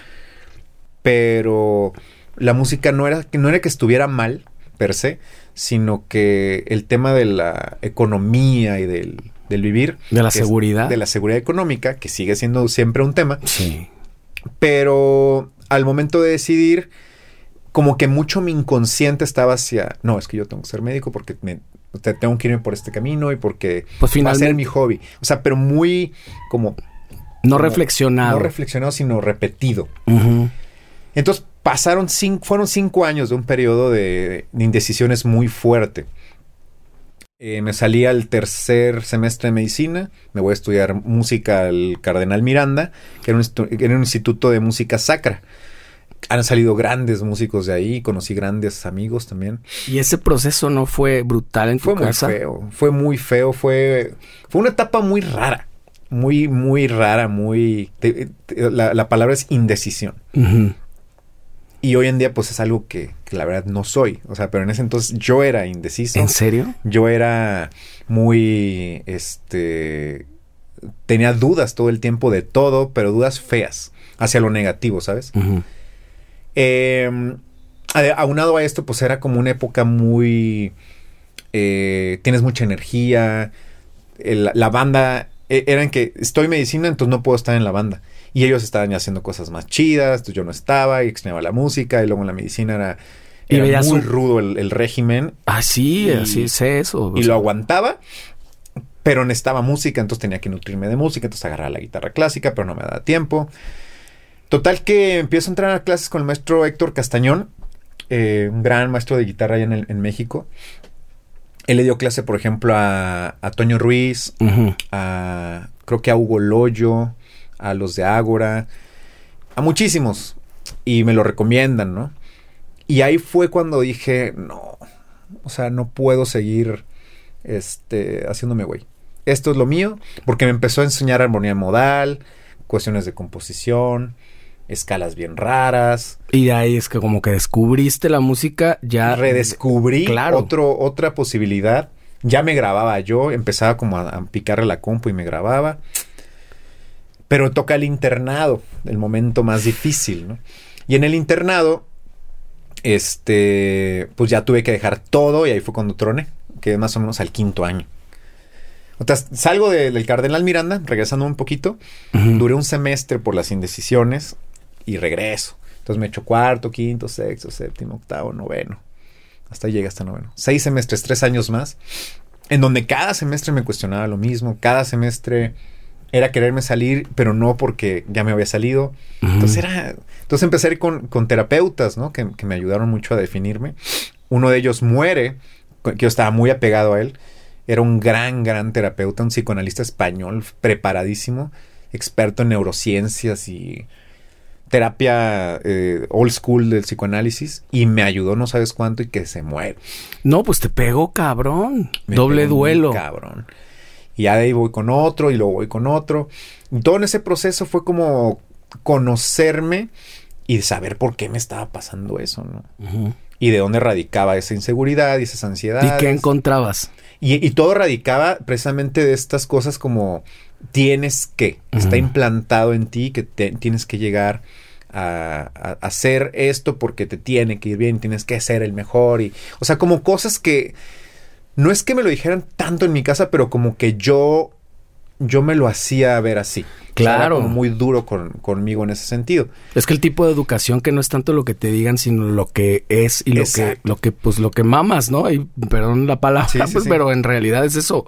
pero la música no era, no era que estuviera mal per se, sino que el tema de la economía y del, del vivir. De la seguridad. de la seguridad económica, que sigue siendo siempre un tema. Sí. Pero al momento de decidir, como que mucho mi inconsciente estaba hacia, no, es que yo tengo que ser médico porque me, tengo que irme por este camino y porque pues va a ser mi hobby. O sea, pero muy como... No como, reflexionado. No reflexionado, sino repetido. Uh -huh. Entonces, pasaron cinco, fueron cinco años de un periodo de, de indecisiones muy fuerte. Eh, me salí al tercer semestre de medicina, me voy a estudiar música al Cardenal Miranda, que era un, era un instituto de música sacra. Han salido grandes músicos de ahí, conocí grandes amigos también. Y ese proceso no fue brutal en tu Fue muy casa. feo, fue muy feo, fue, fue una etapa muy rara, muy, muy rara, muy... te- te- la, la palabra es indecisión. Y hoy en día pues es algo que, que la verdad no soy. O sea, pero en ese entonces yo era indeciso. ¿En serio? Yo era muy, este, tenía dudas todo el tiempo de todo, pero dudas feas hacia lo negativo, ¿sabes? Ujú. Eh, a- aunado a esto, pues era como una época muy, eh, tienes mucha energía, el- la banda, eh, era en que estoy en medicina, entonces no puedo estar en la banda. Y ellos estaban ya haciendo cosas más chidas, entonces yo no estaba y extrañaba la música y luego en la medicina era, muy rudo el- el régimen Ah, sí, Y- así sé eso. y lo aguantaba, pero necesitaba música, entonces tenía que nutrirme de música, entonces agarraba la guitarra clásica, pero no me daba tiempo. Total que empiezo a entrar a clases con el maestro Héctor Castañón, eh, un gran maestro de guitarra allá en, el- en México. Él le dio clase, por ejemplo, a, a Toño Ruiz, a creo que a Hugo Loyo, a los de Ágora, a muchísimos. Y me lo recomiendan, ¿no? Y ahí fue cuando dije, no, o sea, no puedo seguir este, haciéndome güey. Esto es lo mío, porque me empezó a enseñar armonía modal, cuestiones de composición, escalas bien raras. Y de ahí es que como que descubriste la música ya. redescubrí Claro. otro, otra posibilidad. Ya me grababa yo, empezaba como a, a picarle la compu y me grababa. Pero toca el internado, el momento más difícil, ¿no? Y en el internado, este, pues ya tuve que dejar todo y ahí fue cuando troné, que más o menos al quinto año. O sea, salgo de- del Cardenal Miranda, regresando un poquito. Duré un semestre por las indecisiones y regreso. Entonces me echo cuarto, quinto, sexto, séptimo, octavo, noveno. Hasta llega hasta noveno. Seis semestres, tres años más, en donde cada semestre me cuestionaba lo mismo. Cada semestre era quererme salir, pero no porque ya me había salido. Ujú. Entonces era. Entonces empecé a ir con, con terapeutas, ¿no? Que, que me ayudaron mucho a definirme. Uno de ellos muere, que yo estaba muy apegado a él. Era un gran, gran terapeuta, un psicoanalista español, preparadísimo, experto en neurociencias y terapia eh, old school del psicoanálisis. Y me ayudó no sabes cuánto y que se muere. No, pues te pegó, cabrón. Me Doble duelo. Cabrón. Y ya de ahí voy con otro y luego voy con otro. Y todo en ese proceso fue como conocerme y saber por qué me estaba pasando eso, ¿no? Y de dónde radicaba esa inseguridad y esas ansiedades. ¿Y qué encontrabas? Y, y todo radicaba precisamente de estas cosas como tienes que, está implantado en ti que te- tienes que llegar a, hacer esto porque te tiene que ir bien, tienes que ser el mejor y, o sea, como cosas que no es que me lo dijeran tanto en mi casa, pero como que yo yo me lo hacía ver así. Claro. como muy duro con- conmigo en ese sentido. Es que el tipo de educación que no es tanto lo que te digan, sino lo que es y lo que, lo que, pues lo que mamas, ¿no? Y perdón la palabra, Sí, sí, pues, sí. pero en realidad es eso.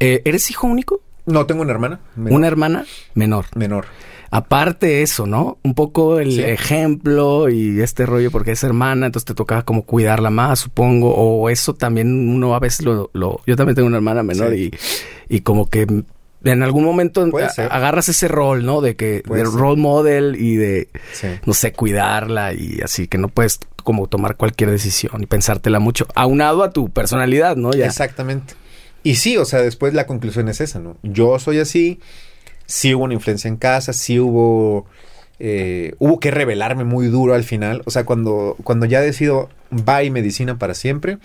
Eh, ¿Eres hijo único? No tengo una hermana. menor- Una hermana menor. menor. Aparte eso, ¿no? Un poco el Sí. ejemplo y este rollo porque es hermana, entonces te tocaba como cuidarla más, supongo, o eso también uno a veces lo... lo yo también tengo una hermana menor Sí. y, y como que en algún momento agarras ese rol, ¿no? De que Puede de ser. role model y de, Sí. no sé, cuidarla y así que no puedes como tomar cualquier decisión y pensártela mucho, aunado a tu personalidad, ¿no? Ya. Exactamente. Y sí, o sea, después la conclusión es esa, ¿no? Yo soy así, sí hubo una influencia en casa, sí hubo... eh, hubo que revelarme muy duro al final. O sea, cuando, cuando ya decido bye medicina para siempre,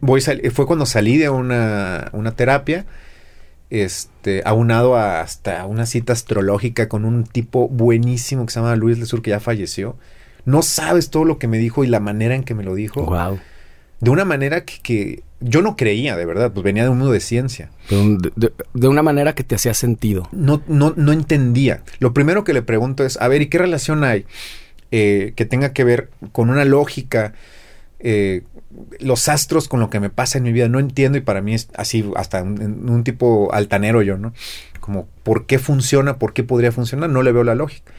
voy fue cuando salí de una, una terapia, este, aunado a hasta una cita astrológica con un tipo buenísimo que se llama Luis Lesur, que ya falleció. No sabes todo lo que me dijo y la manera en que me lo dijo Wow. de una manera que, que yo no creía, de verdad, pues venía de un mundo de ciencia. De, un- de- de una manera que te hacía sentido. No, no, no entendía. Lo primero que le pregunto es, a ver, ¿y qué relación hay eh, que tenga que ver con una lógica, eh, los astros con lo que me pasa en mi vida? No entiendo y para mí es así, hasta un, un tipo altanero yo, ¿no? Como, ¿por qué funciona? ¿Por qué podría funcionar? No le veo la lógica.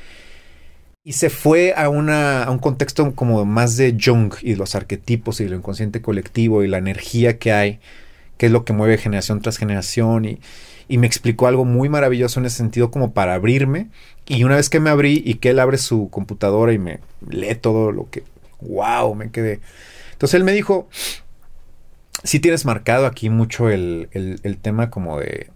Y se fue a, una, a un contexto como más de Jung y los arquetipos y lo inconsciente colectivo y la energía que hay, que es lo que mueve generación tras generación. Y, y me explicó algo muy maravilloso en ese sentido como para abrirme. Y una vez que me abrí y que él abre su computadora y me lee todo lo que... ¡Wow! Me quedé. Entonces él me dijo, sí tienes marcado aquí mucho el, el, el tema como de,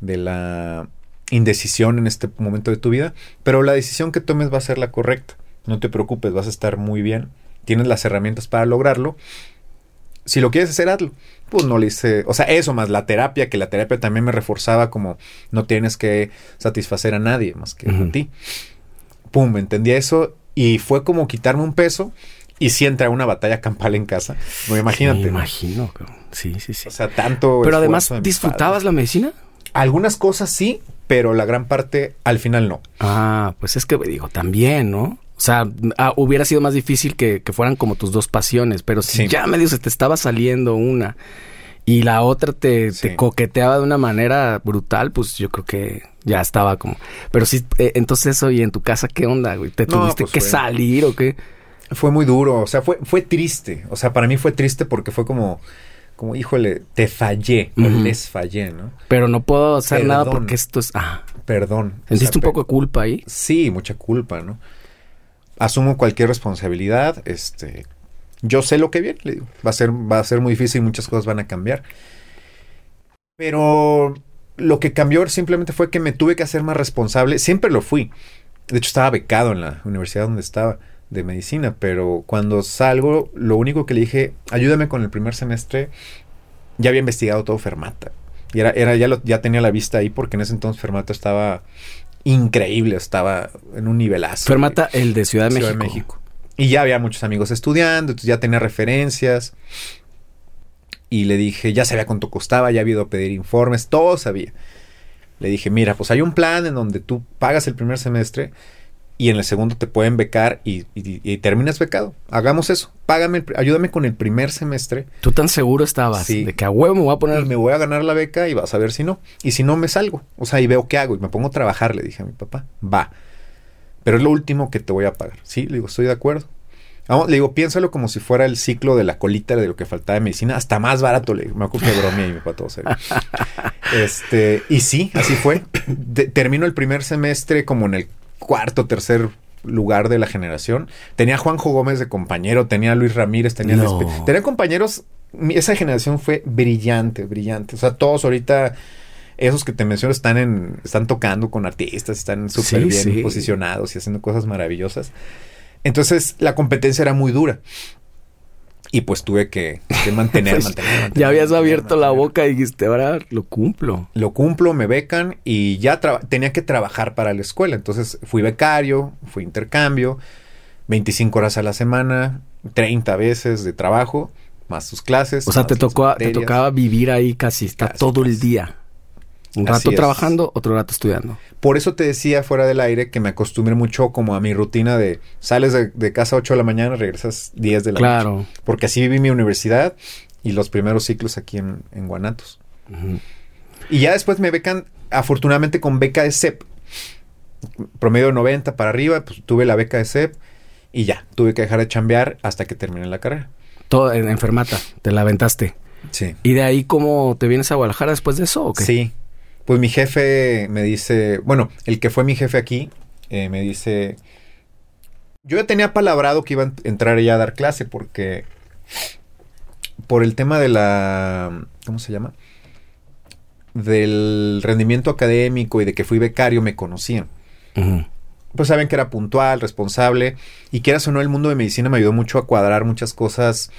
de la indecisión en este momento de tu vida, pero la decisión que tomes va a ser la correcta. No te preocupes, vas a estar muy bien. Tienes las herramientas para lograrlo. Si lo quieres hacer, hazlo. Pues no le hice, o sea, eso más la terapia, que la terapia también me reforzaba como no tienes que satisfacer a nadie más que a ti. Pum, entendí eso y fue como quitarme un peso y si entra una batalla campal en casa. No, imagínate. Me imagino, sí, sí, sí. O sea, tanto. Pero además, ¿disfrutabas la medicina? Algunas cosas sí, pero la gran parte al final no. Ah, pues es que digo, también, ¿no? O sea, ah, hubiera sido más difícil que, que, fueran como tus dos pasiones, pero si sí. ya medio se te estaba saliendo una y la otra te, sí. te, coqueteaba de una manera brutal, pues yo creo que ya estaba como... Pero sí, eh, entonces eso, ¿y en tu casa qué onda, güey? ¿Te no, tuviste pues que fue... salir o qué? Fue muy duro, o sea, fue, fue triste. O sea, para mí fue triste porque fue como como, híjole, te fallé, uh -huh. les fallé, ¿no? Pero no puedo hacer Perdón. nada porque esto es... Ah. Perdón. ¿Sentiste o sea, un poco de culpa ahí? Sí, mucha culpa, ¿no? Asumo cualquier responsabilidad, este... Yo sé lo que viene, le digo. Va a ser, va a ser muy difícil, muchas cosas van a cambiar. Pero lo que cambió simplemente fue que me tuve que hacer más responsable. Siempre lo fui. De hecho, estaba becado en la universidad donde estaba de medicina, pero cuando salgo, lo único que le dije, ayúdame con el primer semestre, ya había investigado todo Fermata. Y era, era ya, lo, ya tenía la vista ahí porque en ese entonces Fermata estaba increíble, estaba en un nivelazo. Fermata, de, el de Ciudad de Ciudad México. De México. Y ya había muchos amigos estudiando, entonces ya tenía referencias. Y le dije, ya sabía cuánto costaba, ya había ido a pedir informes, todo sabía. Le dije, mira, pues hay un plan en donde tú pagas el primer semestre y en el segundo te pueden becar y, y, y, terminas becado. Hagamos eso. Págame, ayúdame con el primer semestre. Tú tan seguro estabas sí. de que a huevo me voy a poner. Y me voy a ganar la beca y vas a ver si no. Y si no, me salgo. O sea, y veo qué hago. Y me pongo a trabajar, le dije a mi papá. Va. Pero es lo último que te voy a pagar. Sí, le digo, estoy de acuerdo. Vamos, le digo, piénsalo como si fuera el ciclo de la colita de lo que faltaba de medicina, hasta más barato. Le digo, me acuerdo que bromea y me todo serio. este, y sí, así fue. De, termino el primer semestre como en el cuarto, tercer lugar de la generación. Tenía a Juanjo Gómez de compañero, tenía a Luis Ramírez, tenía, no. tenía compañeros. Esa generación fue brillante, brillante. O sea, todos ahorita, esos que te menciono, están en, están tocando con artistas, están súper sí, bien sí. posicionados y haciendo cosas maravillosas. Entonces, la competencia era muy dura. Y pues tuve que, que mantener, pues, mantener, mantener, Ya habías mantener, abierto mantener. la boca y dijiste, ahora lo cumplo. Lo cumplo, me becan y ya tenía que trabajar para la escuela. Entonces fui becario, fui intercambio, 25 horas a la semana, 30 veces de trabajo, más sus clases. O sea, te, tocó, te tocaba vivir ahí casi, está casi, todo casi. el día. Un rato trabajando, otro rato estudiando. Por eso te decía fuera del aire que me acostumbré mucho como a mi rutina de sales de, de casa 8 de la mañana, regresas 10 de la claro. noche. Porque así viví mi universidad y los primeros ciclos aquí en, en Guanatos. Uh -huh. Y ya después me becan, afortunadamente con beca de CEP. Promedio 90 para arriba, pues tuve la beca de CEP y ya, tuve que dejar de chambear hasta que terminé la carrera. Todo en enfermata, te la aventaste. Sí. ¿Y de ahí cómo te vienes a Guadalajara después de eso o qué? Sí, pues mi jefe me dice, bueno, el que fue mi jefe aquí, eh, me dice, yo ya tenía palabrado que iba a entrar ella a dar clase porque por el tema de la, ¿cómo se llama? Del rendimiento académico y de que fui becario me conocían. Uh -huh. Pues saben que era puntual, responsable y quieras o no, el mundo de medicina me ayudó mucho a cuadrar muchas cosas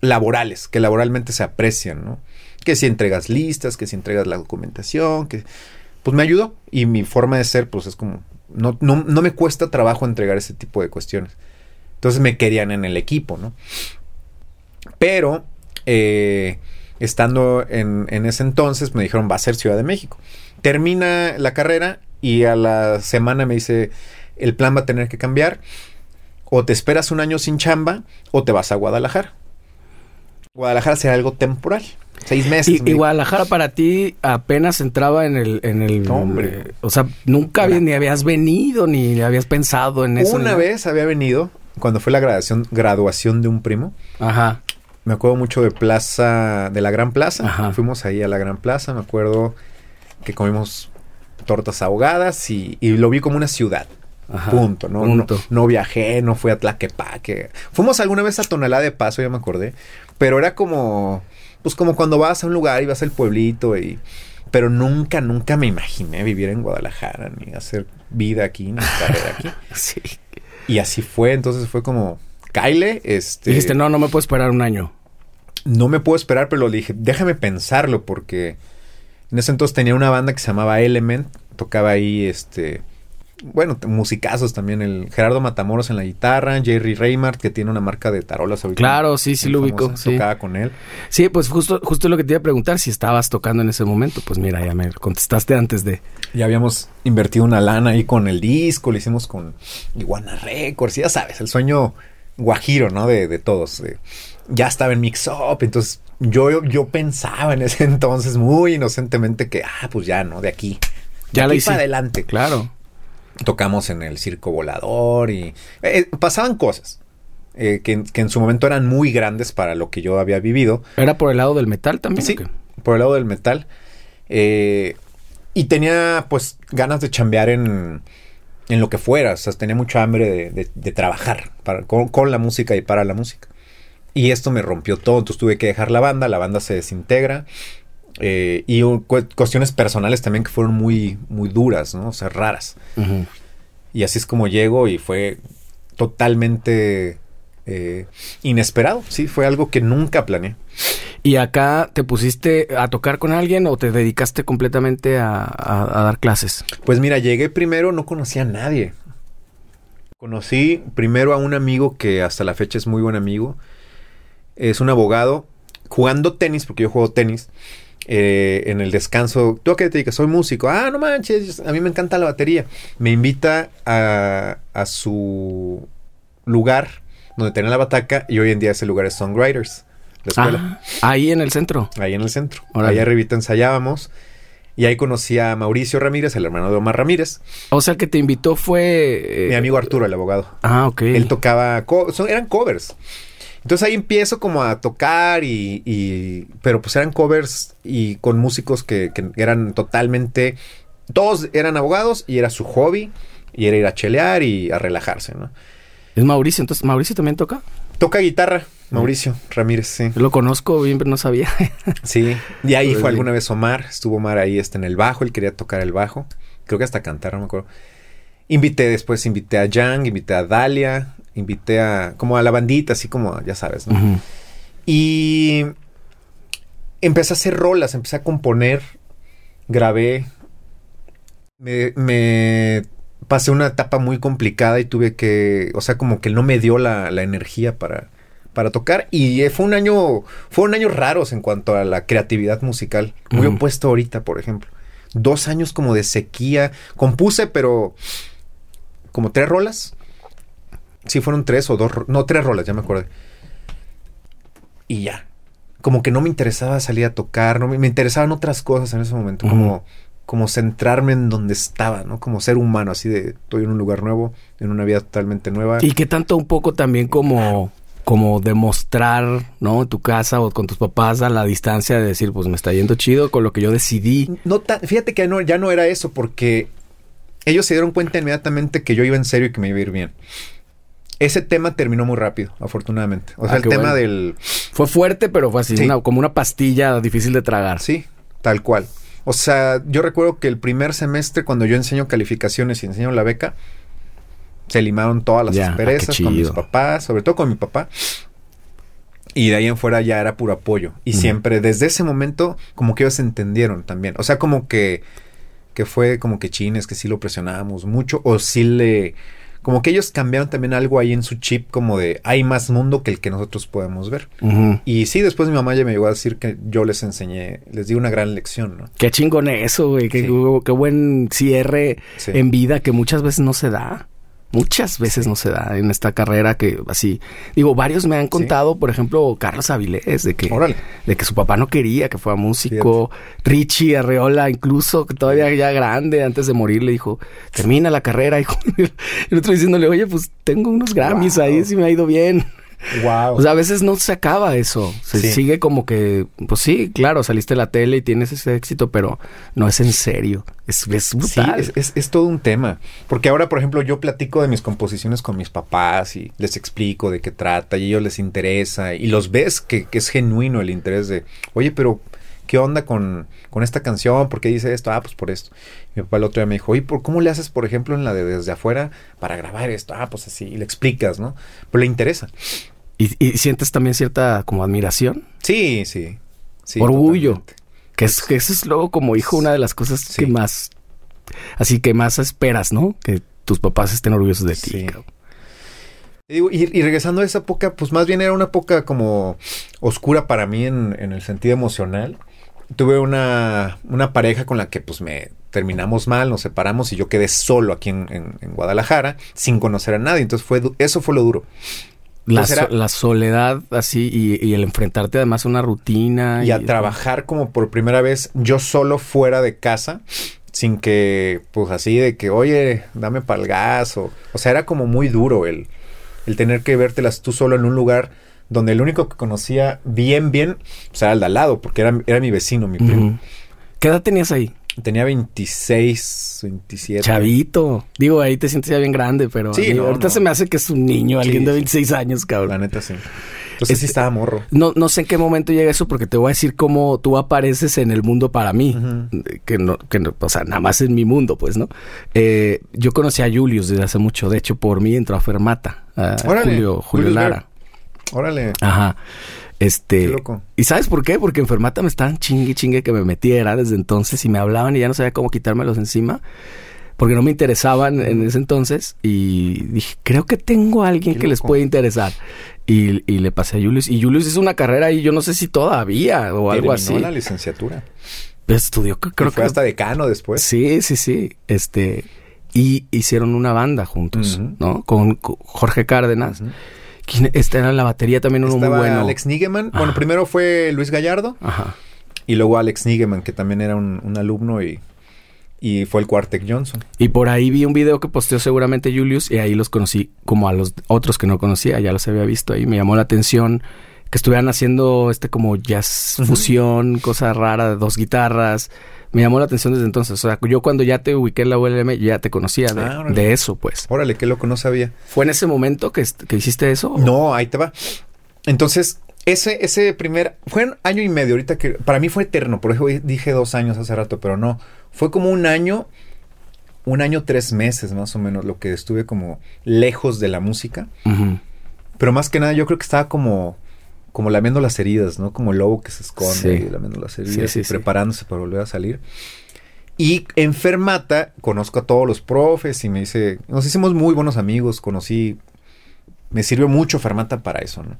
laborales, que laboralmente se aprecian, ¿no? Que si entregas listas, que si entregas la documentación, que... Pues me ayudó y mi forma de ser, pues es como... No, no, no me cuesta trabajo entregar ese tipo de cuestiones. Entonces me querían en el equipo, ¿no? Pero, eh, estando en, en ese entonces, me dijeron, va a ser Ciudad de México. Termina la carrera y a la semana me dice, el plan va a tener que cambiar. O te esperas un año sin chamba o te vas a Guadalajara. Guadalajara sería algo temporal. Seis meses. Y, y, Guadalajara para ti apenas entraba en el... En el Hombre. eh, o sea, nunca había- ni habías venido ni habías pensado en eso. Una ni- vez había venido, cuando fue la graduación, graduación de un primo. Ajá. Me acuerdo mucho de Plaza, de la Gran Plaza. Ajá. Fuimos ahí a la Gran Plaza. Me acuerdo que comimos tortas ahogadas y, y lo vi como una ciudad. Ajá. Punto. ¿no? Punto. No, no viajé, no fui a Tlaquepaque. Fuimos alguna vez a Tonalá de Paso, ya me acordé. Pero era como, pues como cuando vas a un lugar y vas al pueblito y... Pero nunca, nunca me imaginé vivir en Guadalajara, ni hacer vida aquí, ni carrera aquí. Sí. Y así fue, entonces fue como, Kyle, este... Dijiste, no, no me puedo esperar un año. no me puedo esperar, pero le dije, déjame pensarlo, porque en ese entonces tenía una banda que se llamaba Element, tocaba ahí, este, bueno, musicazos también, el Gerardo Matamoros en la guitarra, Jerry Reymart, que tiene una marca de tarolas ahorita. Claro, sí, sí lo ubico, sí. Tocaba con él. Sí, pues justo, justo lo que te iba a preguntar, si estabas tocando en ese momento. Pues mira, ya me contestaste antes de... Ya habíamos invertido una lana ahí con el disco, lo hicimos con Iguana Records, y ya sabes, el sueño guajiro, ¿no? De, de todos. de- ya estaba en Mix Up, entonces yo, yo pensaba en ese entonces muy inocentemente que, ah, pues ya, ¿no? De aquí. De Ya la aquí hice. para adelante. Claro. Tocamos en el circo volador y eh, pasaban cosas eh, que, que en su momento eran muy grandes para lo que yo había vivido. ¿Era por el lado del metal también? Sí, por el lado del metal. Eh, y tenía pues ganas de chambear en, en lo que fuera. O sea, tenía mucha hambre de, de- de trabajar para- con, con la música y para la música. Y esto me rompió todo. Entonces tuve que dejar la banda. La banda se desintegra. Eh, y cu- cuestiones personales también que fueron muy, muy duras, ¿no? O sea, raras. Y así es como llego y fue totalmente eh, inesperado. Sí, fue algo que nunca planeé. ¿Y acá te pusiste a tocar con alguien o te dedicaste completamente a, a- a dar clases? Pues mira, llegué primero, no conocía a nadie. Conocí primero a un amigo que hasta la fecha es muy buen amigo. Es un abogado jugando tenis, porque yo juego tenis. Eh, en el descanso, ¿tú a qué te dedicas? Soy músico. Ah, no manches, a mí me encanta la batería. Me invita a, a su lugar donde tenía la bataca y hoy en día ese lugar es Songwriters, la escuela. Ah, ahí en el centro. Ahí en el centro. Órale. Ahí arribita ensayábamos. Y ahí conocí a Mauricio Ramírez, el hermano de Omar Ramírez. O sea, el que te invitó fue... eh, Mi amigo Arturo, el abogado. Ah, ok. Él tocaba, co- son- eran covers. Entonces ahí empiezo como a tocar y, y- pero pues eran covers y con músicos que, que eran totalmente, todos eran abogados y era su hobby y era ir a chelear y a relajarse, ¿no? Es Mauricio, entonces Mauricio también toca. Toca guitarra, Mauricio Ramírez, sí. Lo conozco bien, pero no sabía. Sí, y ahí Pues fue alguna vez Omar, estuvo Omar ahí este, en el bajo, él quería tocar el bajo, creo que hasta cantar, no me acuerdo. Invité después, invité a Yang, invité a Dalia, invité a, como a la bandita, así como, ya sabes, ¿no? Y empecé a hacer rolas, empecé a componer, grabé, me, me pasé una etapa muy complicada y tuve que, o sea, como que no me dio la, la energía para, para tocar y eh, fue un año, fueron años raros en cuanto a la creatividad musical, muy opuesto ahorita, por ejemplo. Dos años como de sequía, compuse, pero como tres rolas. Sí, fueron tres o dos, no, tres rolas, ya me acuerdo. Y ya. Como que no me interesaba salir a tocar, no me, me interesaban otras cosas en ese momento, como, como centrarme en donde estaba, ¿no? Como ser humano, así de estoy en un lugar nuevo, en una vida totalmente nueva. Y que tanto un poco también como, como demostrar, ¿no? En tu casa o con tus papás a la distancia de decir, pues me está yendo chido con lo que yo decidí. No fíjate que no, ya no era eso, porque ellos se dieron cuenta inmediatamente que yo iba en serio y que me iba a ir bien. Ese tema terminó muy rápido, afortunadamente. O sea, Ah, el qué tema bueno. del... Fue fuerte, pero fue así, Sí. una- como una pastilla difícil de tragar. Sí, tal cual. O sea, yo recuerdo que el primer semestre, cuando yo enseño calificaciones y enseño la beca, se limaron todas las ah, asperezas con mis papás, sobre todo con mi papá. Y de ahí en fuera ya era puro apoyo. Y siempre, desde ese momento, como que ellos entendieron también. O sea, como que, que fue como que chines, que sí lo presionábamos mucho, o sí le... Como que ellos cambiaron también algo ahí en su chip, como de hay más mundo que el que nosotros podemos ver. Y sí, después mi mamá ya me llegó a decir que yo les enseñé, les di una gran lección, ¿no? Qué chingón eso, güey. Qué, Sí. qué buen cierre Sí. en vida que muchas veces no se da. Muchas veces no se da en esta carrera que así. Digo, varios me han contado, por ejemplo, Carlos Avilés, de que, de que su papá no quería que fuera músico. Richie Arreola, incluso, que todavía ya grande, antes de morir, le dijo, termina la carrera, hijo. y el otro diciéndole, oye, pues tengo unos Grammys ahí, si me ha ido bien. Wow. O sea, a veces no se acaba eso. Se sigue como que, pues sí, claro, saliste a la tele y tienes ese éxito, pero no es en serio. Es, es brutal. Sí, es, es, todo un tema. Porque ahora, por ejemplo, yo platico de mis composiciones con mis papás y les explico de qué trata y a ellos les interesa y los ves que, que es genuino el interés de, oye, pero ¿qué onda con, con, esta canción? ¿Por qué dice esto? Ah, pues por esto. Mi papá el otro día me dijo, oye, ¿por ¿cómo le haces, por ejemplo, en la de desde afuera para grabar esto? Ah, pues así, y le explicas, ¿no? Pero le interesa. ¿Y, sientes también cierta como admiración? Sí, sí. sí Orgullo. Que, es, que eso es luego como hijo una de las cosas que más, así que más esperas, ¿no? Que tus papás estén orgullosos de ti. Y, y, regresando a esa época, pues más bien era una época como oscura para mí en, en el sentido emocional. Tuve una, una, pareja con la que pues me terminamos mal, nos separamos y yo quedé solo aquí en, en, Guadalajara sin conocer a nadie. Entonces fue eso fue lo duro. La, la soledad así y, el enfrentarte además a una rutina. Y, a trabajar como por primera vez yo solo fuera de casa sin que pues así de que oye dame para el gas o, o sea era como muy duro el, el tener que vértelas tú solo en un lugar donde el único que conocía bien, bien, pues era el de al lado, porque era, era mi vecino, mi primo. ¿Qué edad tenías ahí? Tenía 26, 27. Chavito. Digo, ahí te sientes ya bien grande, pero sí, ahorita se me hace que es un niño, alguien de 26 años, cabrón. La neta sí. Entonces sí estaba morro. No, no sé en qué momento llega eso porque te voy a decir cómo tú apareces en el mundo para mí. Que no, que no, o sea, nada más en mi mundo, pues, ¿no? Eh, yo conocí a Julius desde hace mucho. De hecho, por mí entró a Fermata. A Julio, Julio Lara. Órale. Ajá. Este. ¿Y sabes por qué? Porque en Fermata me estaban chingue chingue que me metiera desde entonces y me hablaban y ya no sabía cómo quitármelos encima. Porque no me interesaban en ese entonces. Y dije, creo que tengo a alguien que les puede interesar. Y, le pasé a Julius. Y Julius hizo una carrera ahí, yo no sé si todavía o algo así. la licenciatura. Pues estudió, creo que. Fue hasta decano después. Sí, sí, sí. Este. Y hicieron una banda juntos, ¿no? Con, Jorge Cárdenas. Esta era la batería también uno muy bueno. Alex Nigeman. Bueno, primero fue Luis Gallardo. Ajá. Y luego Alex Nigeman, que también era un, alumno y, y fue el Quartek Johnson. Y por ahí vi un video que posteó seguramente Julius y ahí los conocí como a los otros que no conocía, ya los había visto ahí. Me llamó la atención que estuvieran haciendo este como jazz fusión, cosa rara de dos guitarras me llamó la atención desde entonces. O sea, yo cuando ya te ubiqué en la ULM ya te conocía de, ah, de eso, pues. Órale, qué loco, no sabía. ¿Fue en ese momento que, que hiciste eso? No, ahí te va. Entonces, ese, ese primer, fue un año y medio, ahorita que para mí fue eterno, por eso dije dos años hace rato, pero no, fue como un año, un año, tres meses más o menos, lo que estuve como lejos de la música. Pero más que nada, yo creo que estaba como como lamiendo las heridas, ¿no? Como el lobo que se esconde, lamiendo las heridas y preparándose para volver a salir. Y en Fermata conozco a todos los profes y me dice, nos hicimos muy buenos amigos, conocí, me sirvió mucho Fermata para eso, ¿no?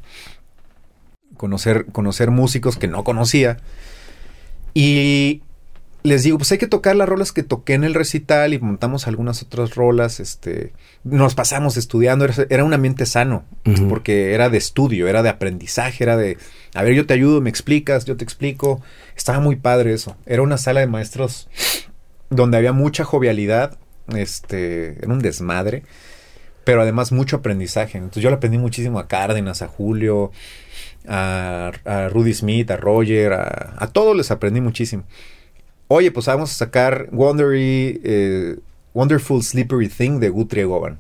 Conocer, conocer músicos que no conocía. Y les digo, pues hay que tocar las rolas que toqué en el recital y montamos algunas otras rolas, este, nos pasamos estudiando, era, un ambiente sano, porque era de estudio, era de aprendizaje, era de, a ver, yo te ayudo, me explicas, yo te explico, estaba muy padre eso, era una sala de maestros donde había mucha jovialidad, este, era un desmadre, pero además mucho aprendizaje, entonces yo le aprendí muchísimo a Cárdenas, a Julio, a, Rudy Smith, a Roger, a, a todos les aprendí muchísimo oye, pues vamos a sacar Wondery, eh, Wonderful Slippery Thing de Guthrie Govan.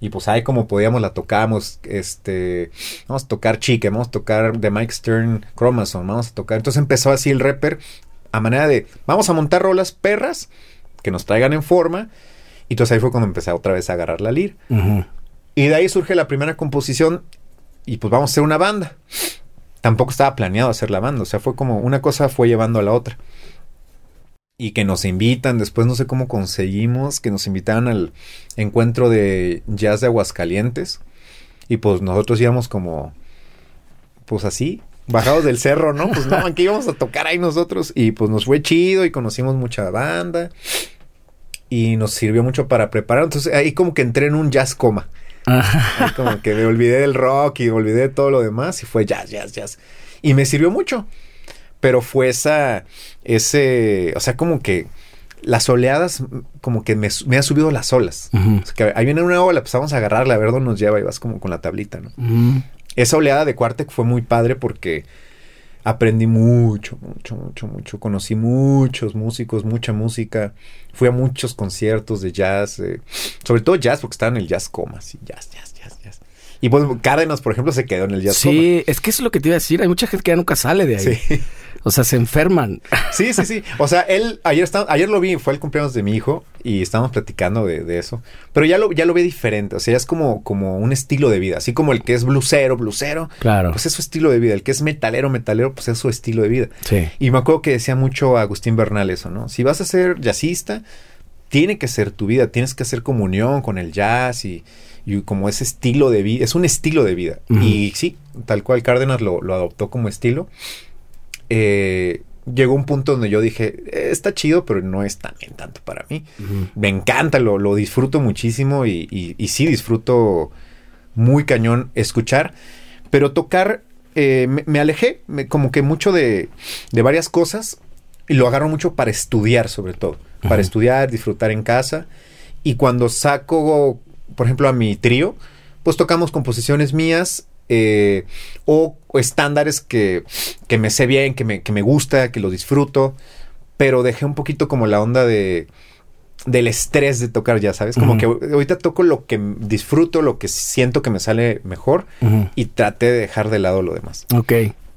Y pues ahí como podíamos la tocamos, este, vamos a tocar Chica, vamos a tocar The Mike Stern Chromosome, vamos a tocar. Entonces empezó así el rapper a manera de, vamos a montar rolas perras que nos traigan en forma. Y entonces ahí fue cuando empecé otra vez a agarrar la lir. Y de ahí surge la primera composición y pues vamos a hacer una banda. Tampoco estaba planeado hacer la banda, o sea, fue como una cosa fue llevando a la otra y que nos invitan, después no sé cómo conseguimos que nos invitaran al encuentro de jazz de Aguascalientes y pues nosotros íbamos como pues así, bajados del cerro, ¿no? Pues no, aquí íbamos a tocar ahí nosotros y pues nos fue chido y conocimos mucha banda y nos sirvió mucho para preparar. Entonces ahí como que entré en un jazz coma. Ahí como que me olvidé del rock y me olvidé de todo lo demás y fue jazz, jazz, jazz. Y me sirvió mucho. Pero fue esa, ese, o sea, como que las oleadas, como que me, me ha subido las olas. O sea, que ahí viene una ola, pues vamos a agarrarla, a ver dónde nos lleva y vas como con la tablita, ¿no? Esa oleada de Cuartec fue muy padre porque aprendí mucho, mucho, mucho, mucho. Conocí muchos músicos, mucha música. Fui a muchos conciertos de jazz, eh, sobre todo jazz, porque estaba en el jazz coma, sí, jazz, jazz, jazz, jazz. Y pues Cárdenas, por ejemplo, se quedó en el jazz sí, coma. Es que eso es lo que te iba a decir. Hay mucha gente que ya nunca sale de ahí. Sí. O sea, se enferman. Sí, sí, sí. O sea, él, ayer, está, ayer lo vi, fue el cumpleaños de mi hijo y estábamos platicando de, de, eso. Pero ya lo, ya lo ve diferente. O sea, ya es como, como un estilo de vida. Así como el que es blusero, blusero. Claro. Pues es su estilo de vida. El que es metalero, metalero, pues es su estilo de vida. Sí. Y me acuerdo que decía mucho Agustín Bernal eso, ¿no? Si vas a ser jazzista, tiene que ser tu vida. Tienes que hacer comunión con el jazz y, y como ese estilo de vida. Es un estilo de vida. Uh -huh. Y sí, tal cual Cárdenas lo, lo adoptó como estilo. Eh, llegó un punto donde yo dije, eh, está chido, pero no es también tanto para mí. Uh -huh. Me encanta, lo, lo disfruto muchísimo y, y, y, sí disfruto muy cañón escuchar, pero tocar, eh, me, me, alejé me, como que mucho de, de, varias cosas y lo agarro mucho para estudiar sobre todo, uh -huh. para estudiar, disfrutar en casa y cuando saco, por ejemplo, a mi trío, pues tocamos composiciones mías eh, o, o, estándares que, que, me sé bien, que me, que me gusta, que lo disfruto, pero dejé un poquito como la onda de del estrés de tocar ya, ¿sabes? Como uh -huh. que ahorita toco lo que disfruto, lo que siento que me sale mejor uh -huh. y traté de dejar de lado lo demás. Ok.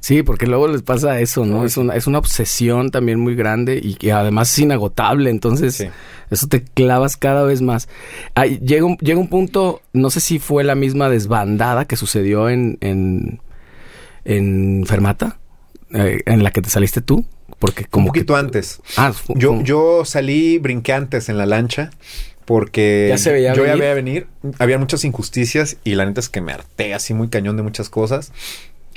Sí, porque luego les pasa eso, ¿no? Es una, es una obsesión también muy grande y que además es inagotable, entonces sí. eso te clavas cada vez más. Ay, llega, un, llega un punto, no sé si fue la misma desbandada que sucedió en, en, en Fermata, eh, en la que te saliste tú, porque como un poquito que, antes. Ah, yo, yo salí, brinqué antes en la lancha porque ya se veía yo venir. ya veía venir, había muchas injusticias y la neta es que me harté así muy cañón de muchas cosas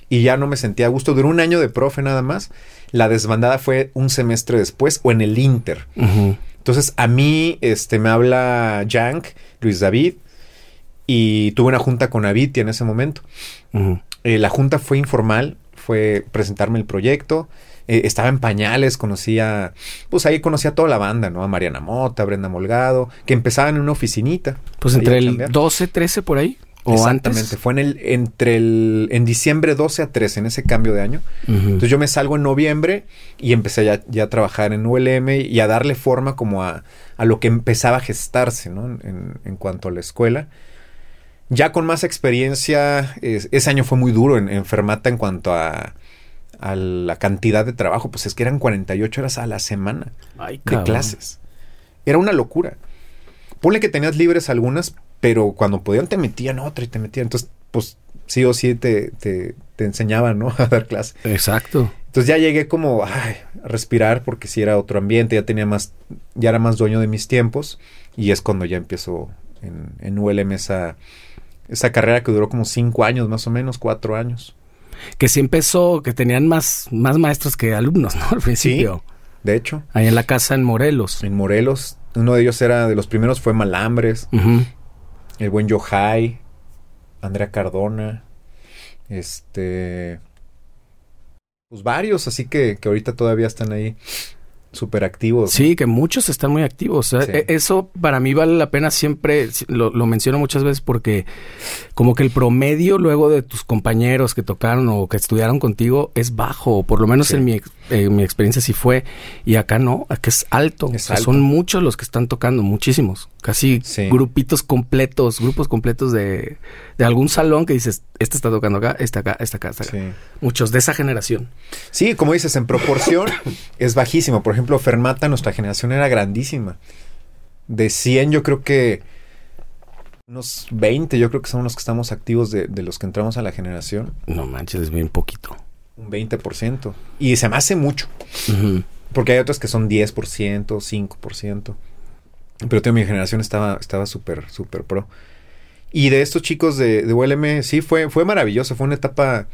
y ya no me sentía a gusto. Duró un año de profe nada más. La desbandada fue un semestre después o en el Inter. Uh -huh. Entonces a mí este, me habla Jank, Luis David, y tuve una junta con Avitia en ese momento. Uh -huh. eh, la junta fue informal, fue presentarme el proyecto. Eh, estaba en pañales, conocía, pues ahí conocía a toda la banda, ¿no? A Mariana Mota, a Brenda Molgado, que empezaban en una oficinita. Pues entre el 12, 13 por ahí. ¿O Exactamente, antes? fue en el entre el en diciembre 12 a 13 en ese cambio de año. Uh -huh. Entonces yo me salgo en noviembre y empecé ya, ya, a trabajar en ULM y a darle forma como a, a lo que empezaba a gestarse, ¿no? En, en, cuanto a la escuela. Ya con más experiencia, es, ese año fue muy duro en, en Fermata en cuanto a, a, la cantidad de trabajo. Pues es que eran 48 horas a la semana Ay, de clases. Era una locura. Ponle que tenías libres algunas, pero cuando podían te metían otra y te metían. Entonces, pues sí o sí te, te, te enseñaban, ¿no? A dar clase. Exacto. Entonces ya llegué como ay, a respirar porque si era otro ambiente, ya tenía más, ya era más dueño de mis tiempos y es cuando ya empiezo en, en ULM esa, esa carrera que duró como cinco años más o menos, cuatro años. Que sí empezó, que tenían más, más maestros que alumnos, ¿no? Al principio. Sí, de hecho. Ahí en la casa en Morelos. En Morelos. Uno de ellos era, de los primeros fue Malambres. Uh -huh el buen Yohai, Andrea Cardona, este, pues varios, así que, que ahorita todavía están ahí súper activos. Sí, que muchos están muy activos. Sí. Eso para mí vale la pena siempre, lo, lo, menciono muchas veces porque como que el promedio luego de tus compañeros que tocaron o que estudiaron contigo es bajo, o por lo menos sí. en mi, eh, mi experiencia sí fue, y acá no, acá es alto. Es o sea, alto. son muchos los que están tocando, muchísimos, casi sí. grupitos completos, grupos completos de, de algún salón que dices, este está tocando acá, este acá, este acá, este acá. Muchos de esa generación. Sí, como dices, en proporción es bajísimo. Por ejemplo, Fermata, nuestra generación era grandísima. De 100 yo creo que unos 20 yo creo que son los que estamos activos de, de los que entramos a la generación. No manches, es bien poquito. Un 20%. Y se me hace mucho. Uh -huh. Porque hay otros que son 10%, 5%. Pero tío, mi generación estaba estaba súper, súper pro. Y de estos chicos de, de ULM, sí, fue, fue maravilloso. Fue una etapa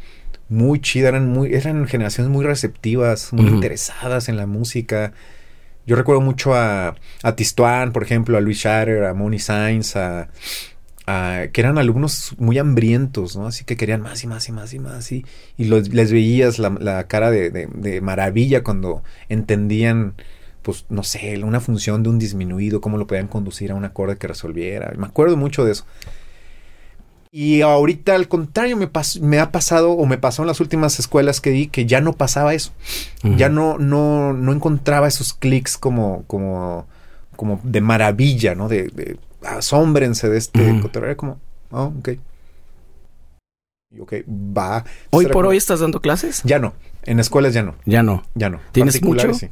muy chida. Eran, muy, eran generaciones muy receptivas, muy uh -huh. interesadas en la música. Yo recuerdo mucho a, a Tistuan, por ejemplo, a Luis Shatter, a Moni Sainz, a, que eran alumnos muy hambrientos, ¿no? Así que querían más y más y más y más. Y, y les veías la, cara de, de, maravilla cuando entendían, pues, no sé, una función de un disminuido, cómo lo podían conducir a un acorde que resolviera. Me acuerdo mucho de eso. Y ahorita al contrario me, me ha pasado o me pasó en las últimas escuelas que di que ya no pasaba eso. Ya no, no, no encontraba esos clics como, como, como de maravilla, ¿no? De, de asómbrense de este uh como, oh, ok. Ok, va. ¿Hoy por hoy estás dando clases? Ya no. En escuelas ya no. Ya no. Ya no. ¿Tienes mucho? Sí.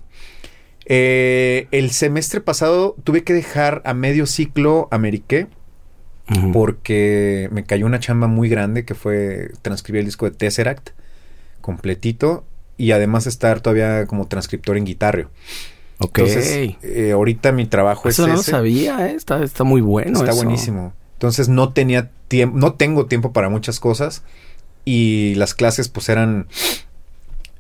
Eh, el semestre pasado tuve que dejar a medio ciclo Ameriqué porque me cayó una chamba muy grande que fue transcribir el disco de Tesseract completito y además estar todavía como transcriptor en guitarra. Ok. Entonces, eh, ahorita mi trabajo Eso no lo sabía, ¿eh? está, está muy bueno. Está buenísimo. Entonces no tenía tiempo, no tengo tiempo para muchas cosas y las clases pues eran,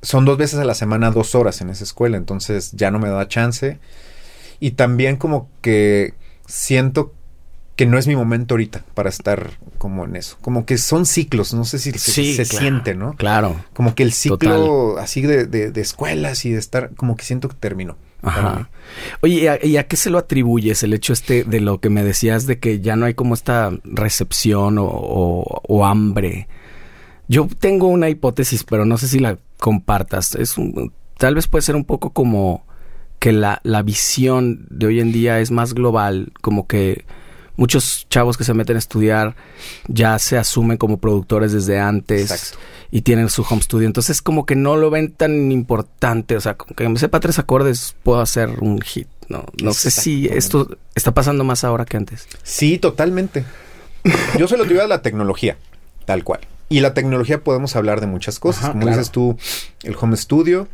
son dos veces a la semana, dos horas en esa escuela, entonces ya no me da chance. Y también como que siento que no es mi momento ahorita para estar como en eso. Como que son ciclos, no sé si se, siente, ¿no? Claro. Como que el ciclo así de, de, escuelas y de estar, como que siento que terminó. Ajá. Oye, ¿y a, qué se lo atribuyes el hecho este de lo que me decías de que ya no hay como esta recepción o, o, hambre? Yo tengo una hipótesis, pero no sé si la compartas. Es un, tal vez puede ser un poco como que la, la visión de hoy en día es más global, como que muchos chavos que se meten a estudiar ya se asumen como productores desde antes y tienen su home studio. Entonces como que no lo ven tan importante. O sea, como que me sepa tres acordes puedo hacer un hit. No, no sé si esto está pasando más ahora que antes. Sí, totalmente. Yo se lo digo a la tecnología, tal cual. Y la tecnología podemos hablar de muchas cosas. como dices tú, el home studio,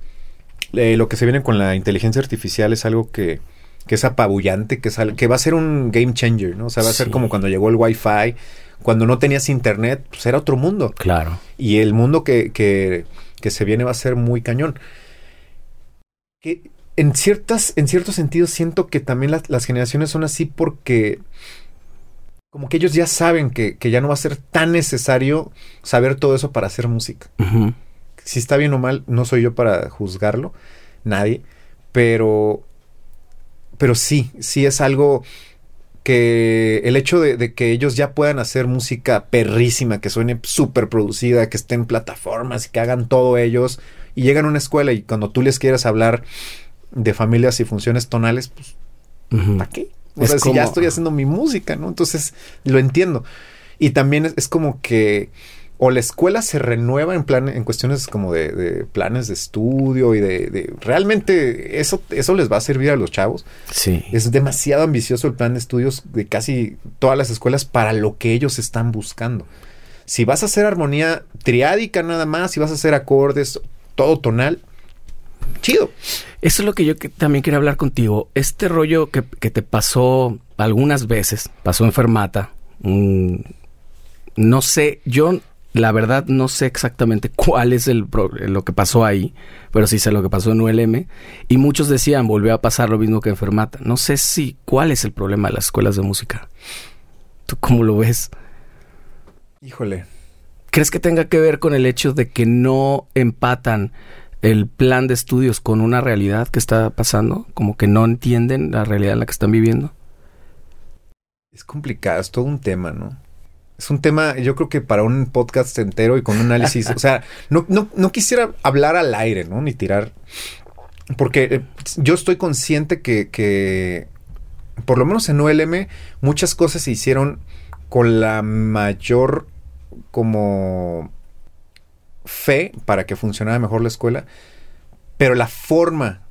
eh, lo que se viene con la inteligencia artificial es algo que que es apabullante, que, que va a ser un game changer, ¿no? O sea, va a ser como cuando llegó el Wi-Fi, cuando no tenías internet, pues era otro mundo. Claro. Y el mundo que, que, que se viene va a ser muy cañón. Que en ciertas, en ciertos sentidos siento que también las, generaciones son así porque como que ellos ya saben que, que, ya no va a ser tan necesario saber todo eso para hacer música. Si está bien o mal, no soy yo para juzgarlo, nadie, pero pero sí, sí es algo que el hecho de, que ellos ya puedan hacer música perrísima, que suene súper producida, que esté en plataformas y que hagan todo ellos, y llegan a una escuela y cuando tú les quieres hablar de familias y funciones tonales, pues, ¿para qué? O sea, si ya estoy haciendo mi música, ¿no? Entonces, lo entiendo. Y también es como que o la escuela se renueva en plan, en cuestiones como de, planes de estudio y de, realmente eso, eso les va a servir a los chavos. Sí. Es demasiado ambicioso el plan de estudios de casi todas las escuelas para lo que ellos están buscando. Si vas a hacer armonía triádica nada más, si vas a hacer acordes, todo tonal, chido. Eso es lo que yo también quería hablar contigo. Este rollo que, te pasó algunas veces, pasó en Fermata. no sé, yo la verdad no sé exactamente cuál es el lo que pasó ahí, pero sí sé lo que pasó en ULM. Y muchos decían, volvió a pasar lo mismo que en Fermata. No sé si cuál es el problema de las escuelas de música. ¿Tú cómo lo ves? Híjole. ¿Crees que tenga que ver con el hecho de que no empatan el plan de estudios con una realidad que está pasando? Como que no entienden la realidad en la que están viviendo. Es complicado, es todo un tema, ¿no? Es un tema, yo creo que para un podcast entero y con un análisis. o sea, no, no, quisiera hablar al aire, ¿no? Ni tirar. Porque eh, yo estoy consciente que, que, por lo menos en ULM, muchas cosas se hicieron con la mayor como fe para que funcionara mejor la escuela. Pero la forma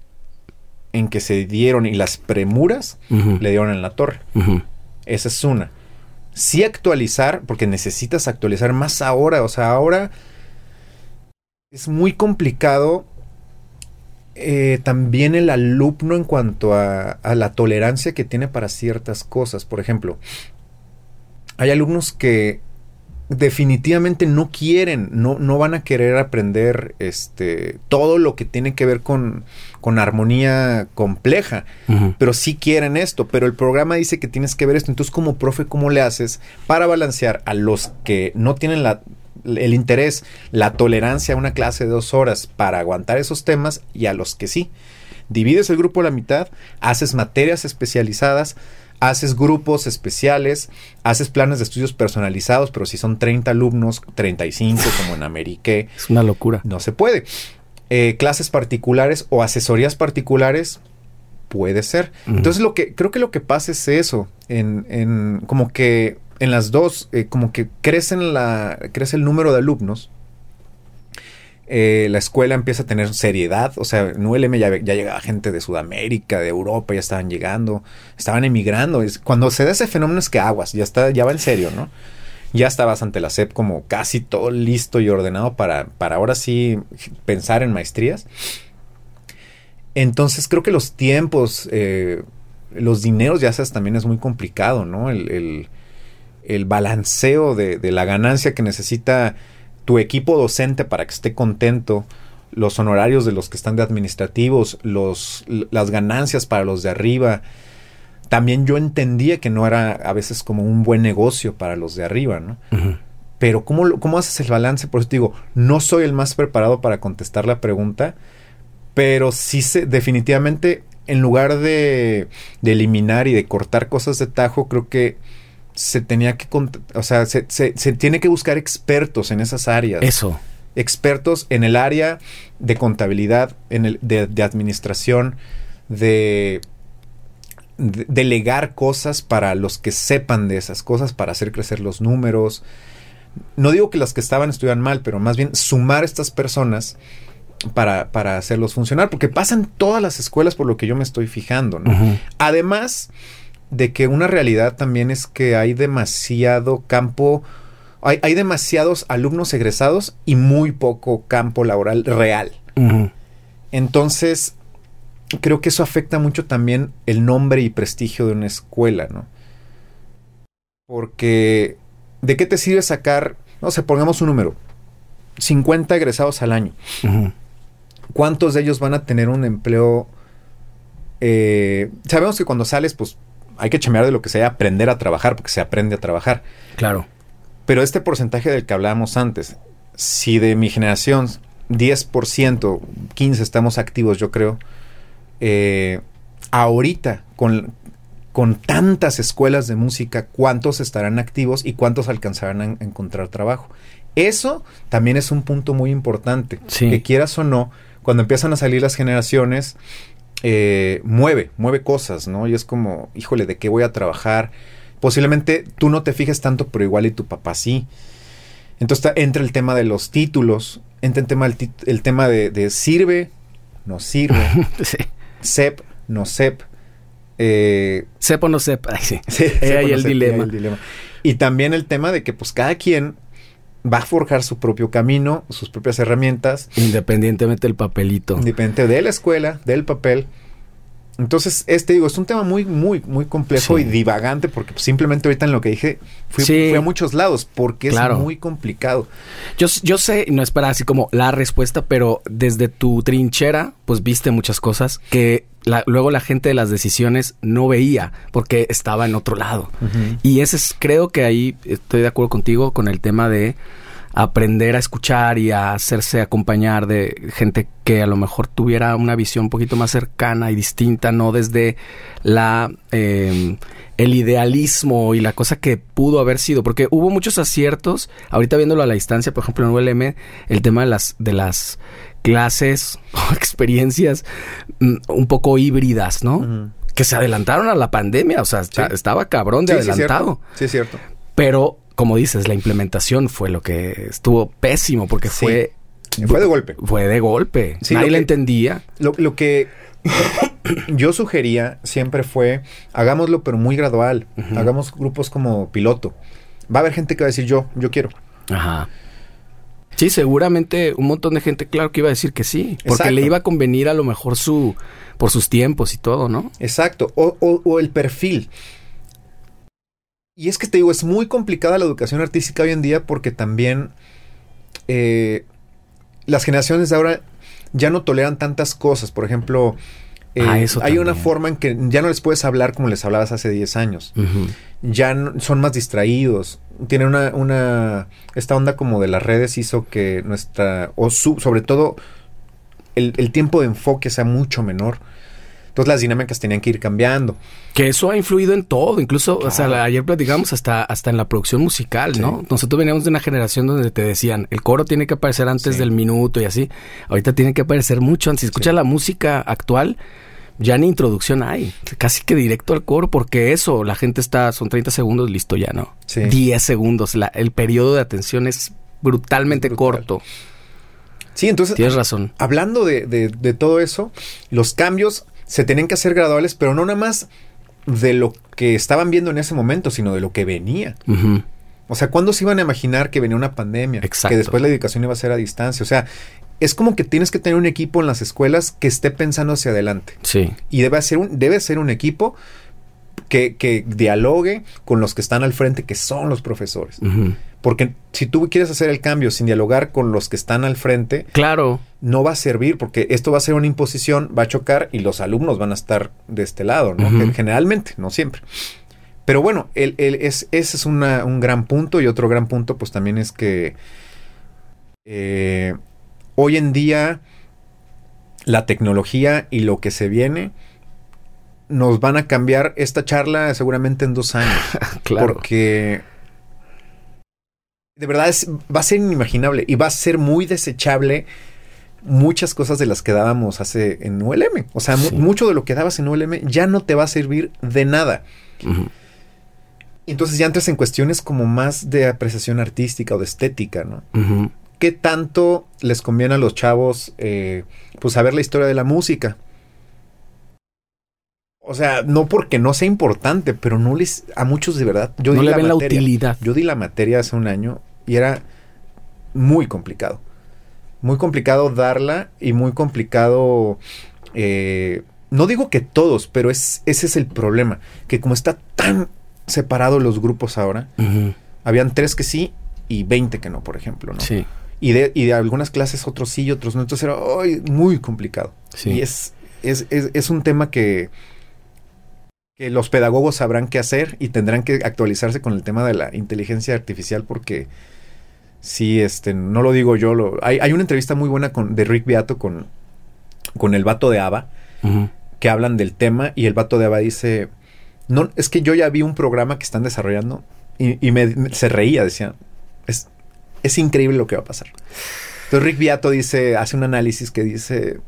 en que se dieron y las premuras le dieron en la torre. Esa es una sí actualizar, porque necesitas actualizar más ahora, o sea, ahora es muy complicado eh, también el alumno en cuanto a, la tolerancia que tiene para ciertas cosas. Por ejemplo, hay alumnos que definitivamente no quieren, no, no van a querer aprender este, todo lo que tiene que ver con, con armonía compleja, pero sí quieren esto, pero el programa dice que tienes que ver esto, entonces como profe, ¿cómo le haces para balancear a los que no tienen la, el interés, la tolerancia a una clase de dos horas para aguantar esos temas y a los que sí? Divides el grupo a la mitad, haces materias especializadas, haces grupos especiales, haces planes de estudios personalizados, pero si son 30 alumnos, 35 como en Amérique. Es una locura. No se puede. Eh, clases particulares o asesorías particulares, puede ser. Entonces lo que creo que lo que pasa es eso, en, en como que en las dos, eh, como que crecen la, crece el número de alumnos eh, la escuela empieza a tener seriedad. O sea, en ULM ya, llegaba gente de Sudamérica, de Europa, ya estaban llegando, estaban emigrando. cuando se da ese fenómeno es que aguas, ya está, ya va en serio, ¿no? Ya estabas ante la SEP como casi todo listo y ordenado para, para ahora sí pensar en maestrías. Entonces creo que los tiempos, eh, los dineros ya sabes también es muy complicado, ¿no? El, balanceo de, de la ganancia que necesita tu equipo docente para que esté contento, los honorarios de los que están de administrativos, los, las ganancias para los de arriba. También yo entendía que no era a veces como un buen negocio para los de arriba, ¿no? Pero ¿cómo, ¿cómo haces el balance? Por eso te digo, no soy el más preparado para contestar la pregunta, pero sí sé, definitivamente, en lugar de, de eliminar y de cortar cosas de tajo, creo que se tenía que, o sea, se, tiene que buscar expertos en esas áreas. Eso. Expertos en el área de contabilidad, en el, de, administración, de, delegar cosas para los que sepan de esas cosas, para hacer crecer los números. No digo que las que estaban estuvieran mal, pero más bien sumar estas personas para, para hacerlos funcionar, porque pasan todas las escuelas por lo que yo me estoy fijando. ¿no? Además, de que una realidad también es que hay demasiado campo, hay, hay demasiados alumnos egresados y muy poco campo laboral real. Entonces, creo que eso afecta mucho también el nombre y prestigio de una escuela, ¿no? Porque, ¿de qué te sirve sacar, no sé, pongamos un número, 50 egresados al año? ¿Cuántos de ellos van a tener un empleo? Eh, sabemos que cuando sales, pues hay que chamear de lo que sea, aprender a trabajar, porque se aprende a trabajar. Claro. Pero este porcentaje del que hablábamos antes, si de mi generación 10%, 15% estamos activos, yo creo, eh, ahorita con, con tantas escuelas de música, ¿cuántos estarán activos y cuántos alcanzarán a encontrar trabajo? Eso también es un punto muy importante. Que quieras o no, cuando empiezan a salir las generaciones, eh, mueve, mueve cosas, ¿no? Y es como, híjole, ¿de qué voy a trabajar? Posiblemente tú no te fijes tanto, pero igual y tu papá sí. Entonces entra el tema de los títulos, entra el tema, el, tema de, sirve, no sirve, sí. SEP, no SEP. Eh, SEP o no SEP, sí. ahí el, dilema. el dilema. Y también el tema de que pues cada quien va a forjar su propio camino, sus propias herramientas. Independientemente del papelito. Independiente de la escuela, del papel. Entonces, este digo, es un tema muy, muy, muy complejo y divagante porque simplemente ahorita en lo que dije fui, a muchos lados porque es muy complicado. Yo, yo sé, no es para así como la respuesta, pero desde tu trinchera, pues viste muchas cosas que luego la gente de las decisiones no veía porque estaba en otro lado. Y ese es, creo que ahí estoy de acuerdo contigo con el tema de aprender a escuchar y a hacerse acompañar de gente que a lo mejor tuviera una visión un poquito más cercana y distinta, no desde la em, el idealismo y la cosa que pudo haber sido, porque hubo muchos aciertos, ahorita viéndolo a la distancia, por ejemplo en ULM, el tema de las de las clases o experiencias mm, un poco híbridas, ¿no? Que se adelantaron a la pandemia, o sea, estaba cabrón de adelantado. Sí, es cierto. Pero como dices, la implementación fue lo que estuvo pésimo porque fue... Fue de golpe. Fue de golpe. Nadie la entendía. Lo, que yo sugería siempre fue, hagámoslo pero muy gradual. Hagamos grupos como piloto. Va a haber gente que va a decir yo, yo quiero. Ajá. Sí, seguramente un montón de gente, claro que iba a decir que sí, porque le iba a convenir a lo mejor su, por sus tiempos y todo, ¿no? Exacto, o, o, o el perfil Y es que te digo, es muy complicada la educación artística hoy en día porque también eh, las generaciones de ahora ya no toleran tantas cosas. Por ejemplo, eh, Ah, eso hay una forma en que ya no les puedes hablar como les hablabas hace 10 años. Ya no- son más distraídos. Tienen una, una... Esta onda como de las redes hizo que nuestra... O su- sobre todo el, el tiempo de enfoque sea mucho menor. Entonces las dinámicas tenían que ir cambiando. Que eso ha influido en todo, incluso, o sea, ayer platicamos hasta, hasta en la producción musical, Sí. ¿no? Nosotros veníamos de una generación donde te decían, el coro tiene que aparecer antes Sí. del minuto y así. Ahorita tiene que aparecer mucho antes. Si escuchas la música actual, ya ni introducción hay. Casi que directo al coro, porque eso, la gente está, son 30 segundos, listo ya, ¿no? Sí. 10 segundos. La- el periodo de atención es brutalmente Es brutal. corto. Sí, entonces... Tienes razón. hablando de, de- de todo eso, los cambios se tenían que hacer graduales, pero no nada más de lo que estaban viendo en ese momento, sino de lo que venía. O sea, ¿cuándo se iban a imaginar que venía una pandemia? Exacto. Que después la educación iba a ser a distancia. O sea, es como que tienes que tener un equipo en las escuelas que esté pensando hacia adelante. Sí. Y debe ser un, debe ser un equipo que, que dialogue con los que están al frente, que son los profesores. Porque si tú quieres hacer el cambio sin dialogar con los que están al frente, Claro. no va a servir porque esto va a ser una imposición, va a chocar y los alumnos van a estar de este lado, ¿no? Generalmente, no siempre. Pero bueno, el, el- es, ese es una- un gran punto y otro gran punto pues también es que eh, hoy en día la tecnología y lo que se viene nos van a cambiar esta charla seguramente en dos años. Claro. Porque de verdad es, va a ser inimaginable y va a ser muy desechable muchas cosas de las que dábamos hace en ULM. O sea, mu- mucho de lo que dabas en ULM ya no te va a servir de nada. Entonces ya entras en cuestiones como más de apreciación artística o de estética, ¿no? Ujú. ¿Qué tanto les conviene a los chavos eh, pues saber la historia de la música? O sea, no porque no sea importante, pero no les a muchos de verdad. Yo no di le la ven la materia. utilidad. Yo di la materia hace un año y era muy complicado. Muy complicado darla y muy complicado. eh, no digo que todos, pero es, ese es el problema. Que como está tan separado los grupos ahora, habían tres que sí y 20 que no, por ejemplo, ¿no? Sí. Y de, y de algunas clases otros sí y otros no. Entonces era muy complicado. Sí. Y es, es, es, es un tema que, que los pedagogos sabrán qué hacer y tendrán que actualizarse con el tema de la inteligencia artificial porque sí, este, no lo digo yo. Lo, hay, hay una entrevista muy buena con, de Rick Beato con, con el vato de ABBA Ujú. que hablan del tema y el vato de ABBA dice, no, es que yo ya vi un programa que están desarrollando y, y me, me- se reía, decía, es, es increíble lo que va a pasar. Entonces Rick Beato dice, hace un análisis que dice,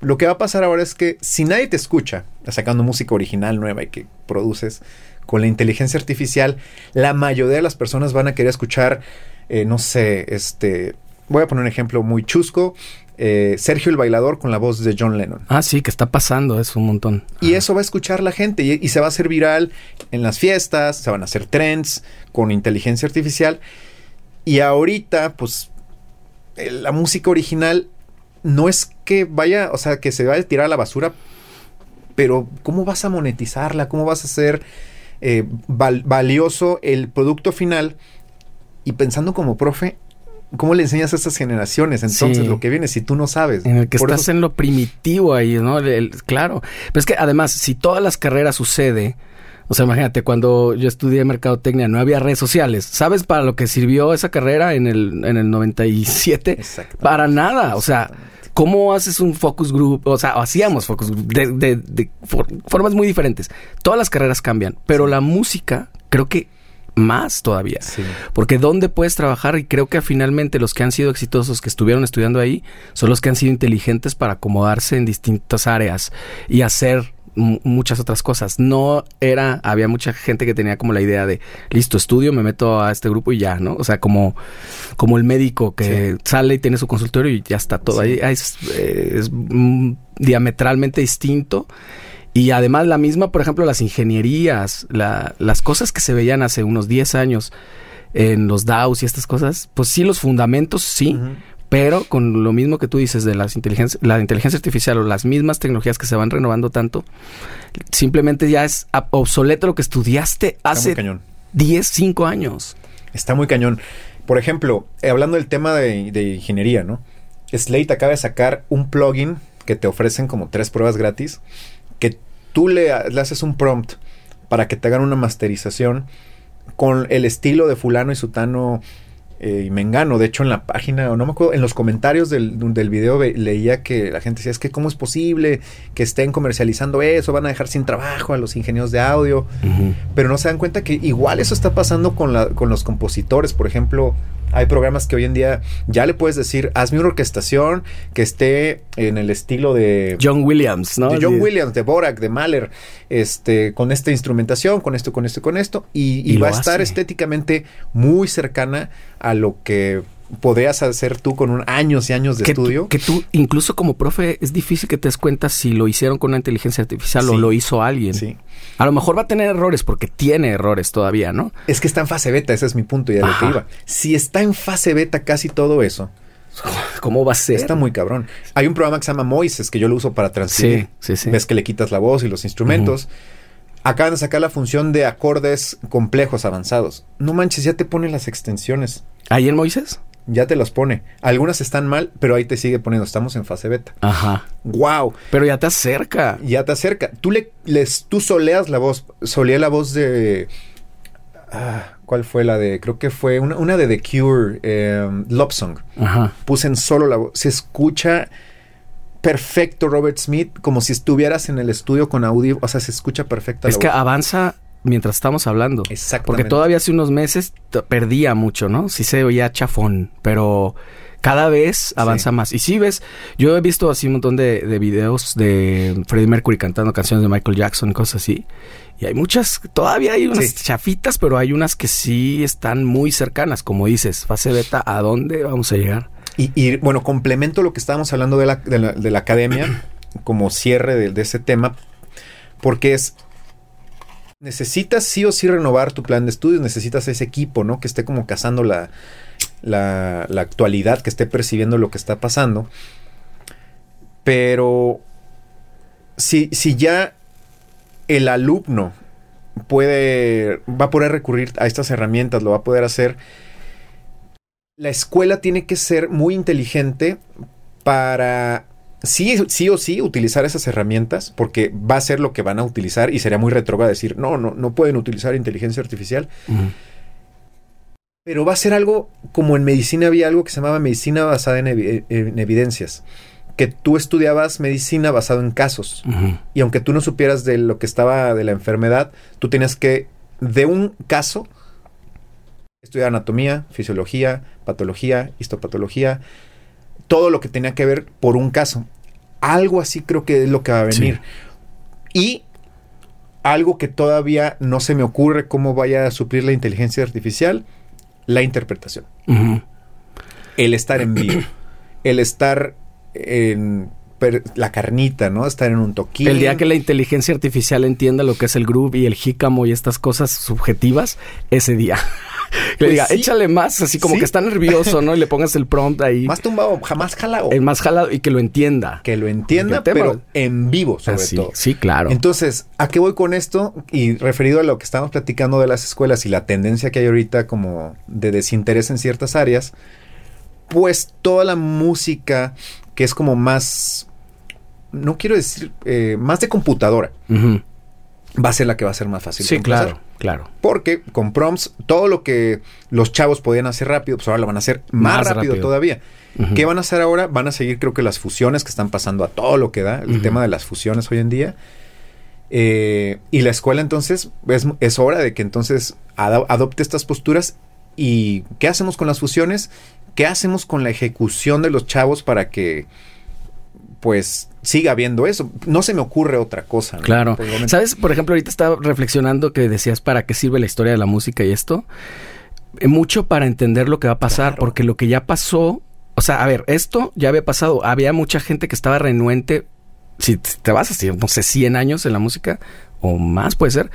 lo que va a pasar ahora es que si nadie te escucha, sacando música original nueva y que produces con la inteligencia artificial, la mayoría de las personas van a querer escuchar, eh, no sé, este, voy a poner un ejemplo muy chusco, eh, Sergio el Bailador con la voz de John Lennon. Ah, sí, que está pasando eso un montón. Y eso va a escuchar la gente y, y se va a hacer viral en las fiestas, se van a hacer trends con inteligencia artificial. Y ahorita, pues, eh, la música original no es que vaya, o sea, que se vaya a tirar a la basura, pero ¿cómo vas a monetizarla? ¿Cómo vas a hacer eh, val- valioso el producto final? Y pensando como profe, ¿cómo le enseñas a estas generaciones entonces Sí. lo que viene si tú no sabes? En el que Por estás eso- en lo primitivo ahí, ¿no? El- el- claro. Pero es que además, si todas las carreras sucede, o sea, imagínate, cuando yo estudié mercadotecnia no había redes sociales. ¿Sabes para lo que sirvió esa carrera en el, en el 97? Exactamente. Para nada. O sea. ¿cómo haces un focus group? O sea, hacíamos focus group de, de- de for- formas muy diferentes. Todas las carreras cambian, pero la música creo que más todavía. Sí. Porque dónde puedes trabajar y creo que finalmente los que han sido exitosos, que estuvieron estudiando ahí, son los que han sido inteligentes para acomodarse en distintas áreas y hacer muchas otras cosas. No era, había mucha gente que tenía como la idea de, listo, estudio, me meto a este grupo y ya, ¿no? O sea, como, como el médico que sale y tiene su consultorio y ya está todo. Sí. Ahí es, eh, es, mm, diametralmente distinto. Y además la misma, por ejemplo, las ingenierías, la- las cosas que se veían hace unos 10 años en los DAOs y estas cosas, pues sí, los fundamentos sí. Pero con lo mismo que tú dices de las la inteligencia artificial o las mismas tecnologías que se van renovando tanto, simplemente ya es obsoleto lo que estudiaste hace cañón. 10, 5 años. Está muy cañón. Por ejemplo, eh, hablando del tema de, de ingeniería, ¿no? Slate acaba de sacar un plugin que te ofrecen como tres pruebas gratis, que tú le, le haces un prompt para que te hagan una masterización con el estilo de fulano y sutano eh, y Mengano. De hecho, en la página, o no me acuerdo, en los comentarios del, del video ve- leía que la gente decía, es que cómo es posible que estén comercializando eso, van a dejar sin trabajo a los ingenieros de audio, pero no se dan cuenta que igual eso está pasando con, la, con los compositores. Por ejemplo, hay programas que hoy en día ya le puedes decir, hazme una orquestación que esté en el estilo de... John Williams, ¿no? de John Sí. Williams, de Borak, de Mahler, este, con esta instrumentación, con esto, con esto, con esto, y, y Y va a estar estéticamente muy cercana a lo que podrías hacer tú con un años y años de que, estudio. que tú, incluso como profe, es difícil que te des cuenta si lo hicieron con una inteligencia artificial o lo hizo alguien. Sí. A lo mejor va a tener errores porque tiene errores todavía, ¿no? Es que está en fase beta, ese es mi punto y a lo que iba. Si está en fase beta casi todo eso, ¿Cómo va a ser? está muy cabrón. Hay un programa que se llama Moises que yo lo uso para transcribir. Sí, sí, sí. Ves que le quitas la voz y los instrumentos. Acaban de sacar la función de acordes complejos avanzados. No manches, ya te pone las extensiones. ¿Ahí en Moisés? Ya te los pone. Algunas están mal, pero ahí te sigue poniendo. Estamos en fase beta. Ajá. ¡Wow! Pero ya te acerca. Ya te acerca. Tú le les, tú soleas la voz. Soleé la voz de. ah, ¿Cuál fue la de? Creo que fue una, una de The Cure, eh, Love Song. Ajá. Puse en solo la voz. Se escucha perfecto Robert Smith, como si estuvieras en el estudio con audio. O sea, se escucha perfecta Es la que voz. avanza mientras estamos hablando. Exactamente. Porque todavía hace unos meses perdía mucho, ¿no? Sí se oía chafón, pero cada vez avanza más. Y sí ves, yo he visto así un montón de, de videos de Freddie Mercury cantando canciones de Michael Jackson y cosas así. Y hay muchas, todavía hay unas Sí. chafitas, pero hay unas que sí están muy cercanas, como dices, fase beta, ¿a dónde vamos a llegar? Y, y, bueno, complemento lo que estábamos hablando de la, de la, de la academia como cierre de, de ese tema, porque es, necesitas sí o sí renovar tu plan de estudios, necesitas ese equipo, ¿no? Que esté como cazando la, la, la actualidad, que esté percibiendo lo que está pasando. Pero si, si ya el alumno puede, va a poder recurrir a estas herramientas, lo va a poder hacer, la escuela tiene que ser muy inteligente para sí, sí o sí utilizar esas herramientas, porque va a ser lo que van a utilizar y sería muy retrógrado decir, no, no, no pueden utilizar inteligencia artificial, pero va a ser algo como en medicina había algo que se llamaba medicina basada en, evi- en evidencias, que tú estudiabas medicina basado en casos. Y aunque tú no supieras de lo que estaba de la enfermedad, tú tenías que, de un caso, estudiar anatomía, fisiología, patología, histopatología, todo lo que tenía que ver por un caso. Algo así creo que es lo que va a venir. Y algo que todavía no se me ocurre cómo vaya a suplir la inteligencia artificial, la interpretación. El estar en vivo. el estar en la carnita, ¿no? Estar en un toquín. El día que la inteligencia artificial entienda lo que es el groove y el jícamo y estas cosas subjetivas, ese día. que le Pues diga, sí. échale más, así como Sí. que está nervioso, ¿no? Y le pongas el prompt ahí. Más tumbado, jamás jalado. el más jalado y que lo entienda. que lo entienda, pero en vivo, sobre Así, todo. Sí, claro. Entonces, ¿a qué voy con esto? Y referido a lo que estamos platicando de las escuelas y la tendencia que hay ahorita como de desinterés en ciertas áreas, pues toda la música que es como más, no quiero decir, eh, más de computadora, Ujú. Va a ser la que va a ser más fácil. Sí, claro, claro. Porque con prompts, todo lo que los chavos podían hacer rápido, pues ahora lo van a hacer más, Más rápido, rápido. todavía. ¿Qué van a hacer ahora? Van a seguir, creo que las fusiones que están pasando a todo lo que da, el tema de las fusiones hoy en día. Eh, y la escuela entonces, es, es hora de que entonces ado- adopte estas posturas. ¿Y qué hacemos con las fusiones? ¿Qué hacemos con la ejecución de los chavos para que pues siga habiendo eso? No se me ocurre otra cosa. ¿no? Claro. Por momento. ¿Sabes? Por ejemplo, ahorita estaba reflexionando que decías para qué sirve la historia de la música y esto. Eh, Mucho para entender lo que va a pasar, Claro. porque lo que ya pasó, o sea, a ver, esto ya había pasado. Había mucha gente que estaba renuente. Si te vas así, no sé, 100 años en la música o más puede ser,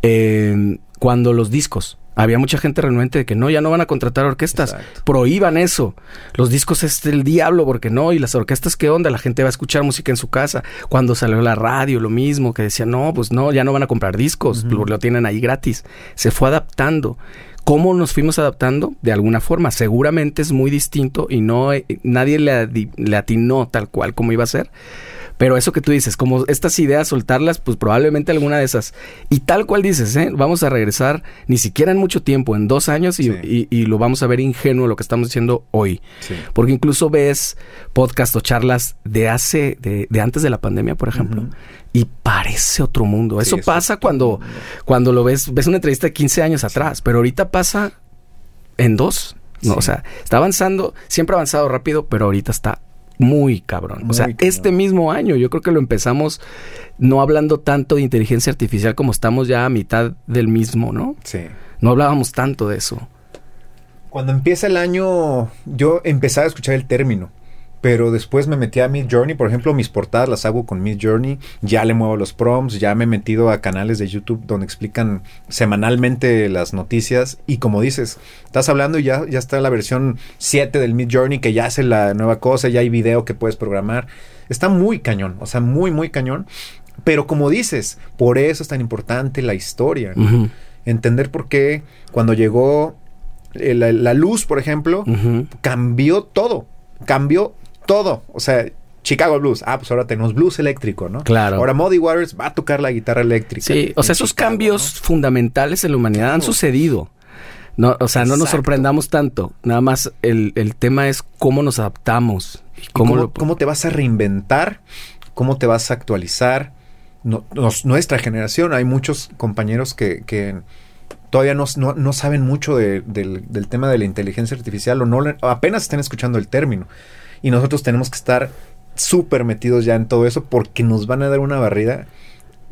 eh, cuando los discos. Había mucha gente renuente de que no, ya no van a contratar orquestas. Exacto. Prohíban eso. Los discos es el diablo, porque no. Y las orquestas, ¿qué onda? La gente va a escuchar música en su casa. Cuando salió la radio, lo mismo, que decía, no, pues no, ya no van a comprar discos, lo, lo tienen ahí gratis. Se fue adaptando. ¿Cómo nos fuimos adaptando? De alguna forma. Seguramente es muy distinto y no eh, nadie le, le atinó tal cual como iba a ser. Pero eso que tú dices, como estas ideas, soltarlas, pues probablemente alguna de esas. Y tal cual dices, ¿eh? vamos a regresar ni siquiera en mucho tiempo, en dos años, y, Sí. y- y lo vamos a ver ingenuo lo que estamos diciendo hoy. Sí. Porque incluso ves podcast o charlas de hace, de, de antes de la pandemia, por ejemplo, y parece otro mundo. Sí, Eso es pasa cuando, mundo. cuando lo ves, ves una entrevista de 15 años atrás, pero ahorita pasa en dos. No, Sí. o sea, está avanzando, siempre ha avanzado rápido, pero ahorita está muy cabrón. Muy o sea, este mismo año, yo creo que lo empezamos no hablando tanto de inteligencia artificial como estamos ya a mitad del mismo, ¿no? Sí. No hablábamos tanto de eso. Cuando empieza el año, yo empezaba a escuchar el término. Pero después me metí a Mid Journey, por ejemplo, mis portadas las hago con Mid Journey, ya le muevo los prompts, ya me he metido a canales de YouTube donde explican semanalmente las noticias y como dices, estás hablando y ya, ya está la versión 7 del Mid Journey que ya hace la nueva cosa, ya hay video que puedes programar. Está muy cañón, o sea, muy, muy cañón. Pero como dices, por eso es tan importante la historia. Entender por qué cuando llegó eh, la, la luz, por ejemplo, ujú. cambió todo. Cambió todo. O sea, Chicago Blues. Ah, pues ahora tenemos blues eléctrico, ¿no? Claro. Ahora Muddy Waters va a tocar la guitarra eléctrica. Sí, o sea, esos Chicago, cambios ¿no? fundamentales en la humanidad han sucedido. No, o sea, no nos sorprendamos tanto. Nada más el, el tema es cómo nos adaptamos. y ¿Y cómo, ¿Cómo, lo- cómo te vas a reinventar? ¿Cómo te vas a actualizar? No- nos- nuestra generación, hay muchos compañeros que, que todavía no, no- no saben mucho de- del, del tema de la inteligencia artificial o no apenas están escuchando el término. Y nosotros tenemos que estar súper metidos ya en todo eso porque nos van a dar una barrida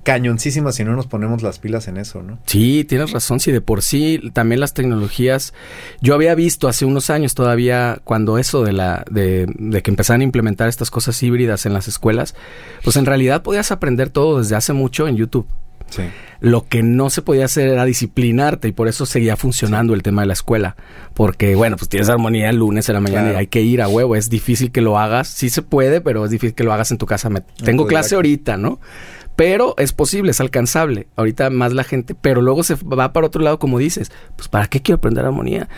cañoncísima si no nos ponemos las pilas en eso, ¿no? Sí, tienes razón. Si de por sí también las tecnologías. Yo había visto hace unos años todavía cuando eso de la de, de que empezaban a implementar estas cosas híbridas en las escuelas, pues en realidad podías aprender todo desde hace mucho en YouTube. Sí. Lo que no se podía hacer era disciplinarte y por eso seguía funcionando el tema de la escuela. Porque, bueno, pues tienes armonía el lunes en la mañana Claro. y hay que ir a huevo. Es difícil que lo hagas. Sí se puede, pero es difícil que lo hagas en tu casa. Me- tengo clase ahorita, ¿no? Pero es posible, es alcanzable. Ahorita más la gente, pero luego se va para otro lado, como dices. Pues, ¿para qué quiero aprender armonía?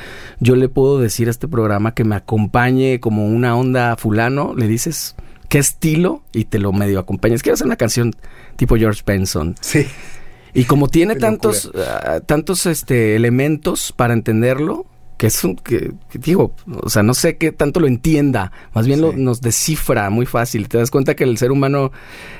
Yo le puedo decir a este programa que me acompañe como una onda a fulano. Le dices qué estilo y te lo medio acompañas. Quiero hacer una canción tipo George Benson. Sí. Y como tiene tantos, ah, tantos este, elementos para entenderlo, que es un, que, que digo, o sea, no sé qué tanto lo entienda, más bien lo, nos descifra muy fácil. Te das cuenta que el ser humano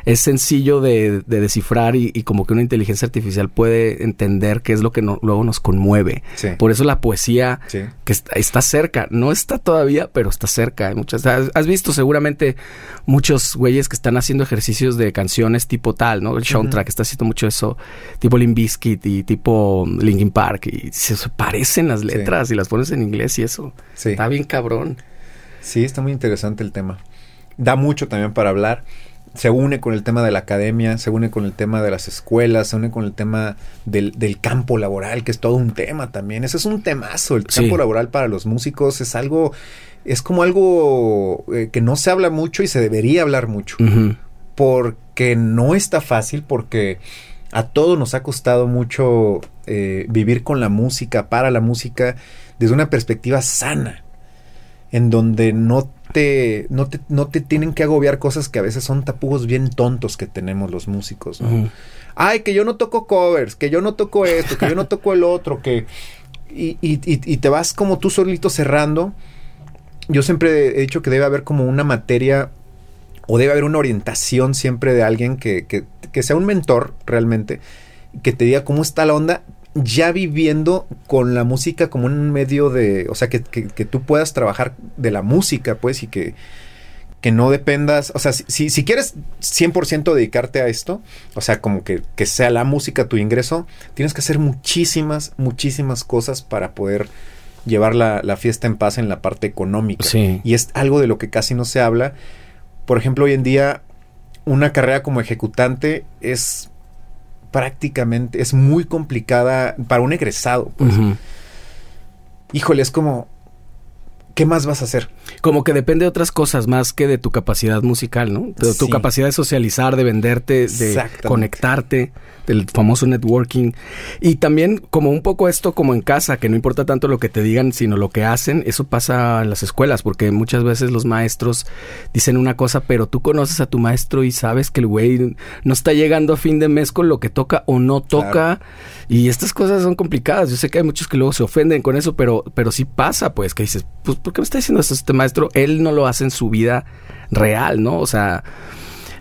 es sencillo de, de descifrar y, y como que una inteligencia artificial puede entender qué es lo que no- luego nos conmueve. Sí. Por eso la poesía Sí. que está, está cerca, no está todavía, pero está cerca. Hay muchas, has, has visto seguramente muchos güeyes que están haciendo ejercicios de canciones tipo tal, ¿no? El soundtrack está haciendo mucho eso, tipo Limp Bizkit y tipo Linkin Park y se, se parecen las letras y las pones en inglés y eso. Sí. Está bien cabrón. Sí, está muy interesante el tema. Da mucho también para hablar. Se une con el tema de la academia, se une con el tema de las escuelas, se une con el tema del, del campo laboral, que es todo un tema también. Ese es un temazo. El Sí. campo laboral para los músicos es algo, es como algo eh, que no se habla mucho y se debería hablar mucho. Porque no está fácil, porque a todos nos ha costado mucho eh, vivir con la música, para la música, desde una perspectiva sana, en donde no te, no te, no te tienen que agobiar cosas que a veces son tapujos bien tontos que tenemos los músicos. Ay, que yo no toco covers, que yo no toco esto, que yo no toco el otro, que... Y, y- y- y te vas como tú solito cerrando. Yo siempre he dicho que debe haber como una materia o debe haber una orientación siempre de alguien que, que- que sea un mentor realmente, que te diga cómo está la onda, ya viviendo con la música como un medio de, o sea, que, que- que tú puedas trabajar de la música, pues, y que, que no dependas, o sea, si, si, quieres 100% dedicarte a esto, o sea, como que, que sea la música tu ingreso, tienes que hacer muchísimas, muchísimas cosas para poder llevar la, la fiesta en paz en la parte económica. Sí. Y es algo de lo que casi no se habla. Por ejemplo, hoy en día una carrera como ejecutante es prácticamente, es muy complicada para un egresado. Pues. Híjole, es como, ¿qué más vas a hacer? Como que depende de otras cosas más que de tu capacidad musical, ¿no? De tu capacidad de socializar, de venderte, de conectarte, del famoso networking. Y también como un poco esto como en casa, que no importa tanto lo que te digan, sino lo que hacen, eso pasa en las escuelas, porque muchas veces los maestros dicen una cosa, pero tú conoces a tu maestro y sabes que el güey no está llegando a fin de mes con lo que toca o no toca. Y estas cosas son complicadas. Yo sé que hay muchos que luego se ofenden con eso, pero, pero sí pasa, pues, que dices, pues, ¿por qué me está diciendo esto este maestro? Él no lo hace en su vida real, ¿no? O sea,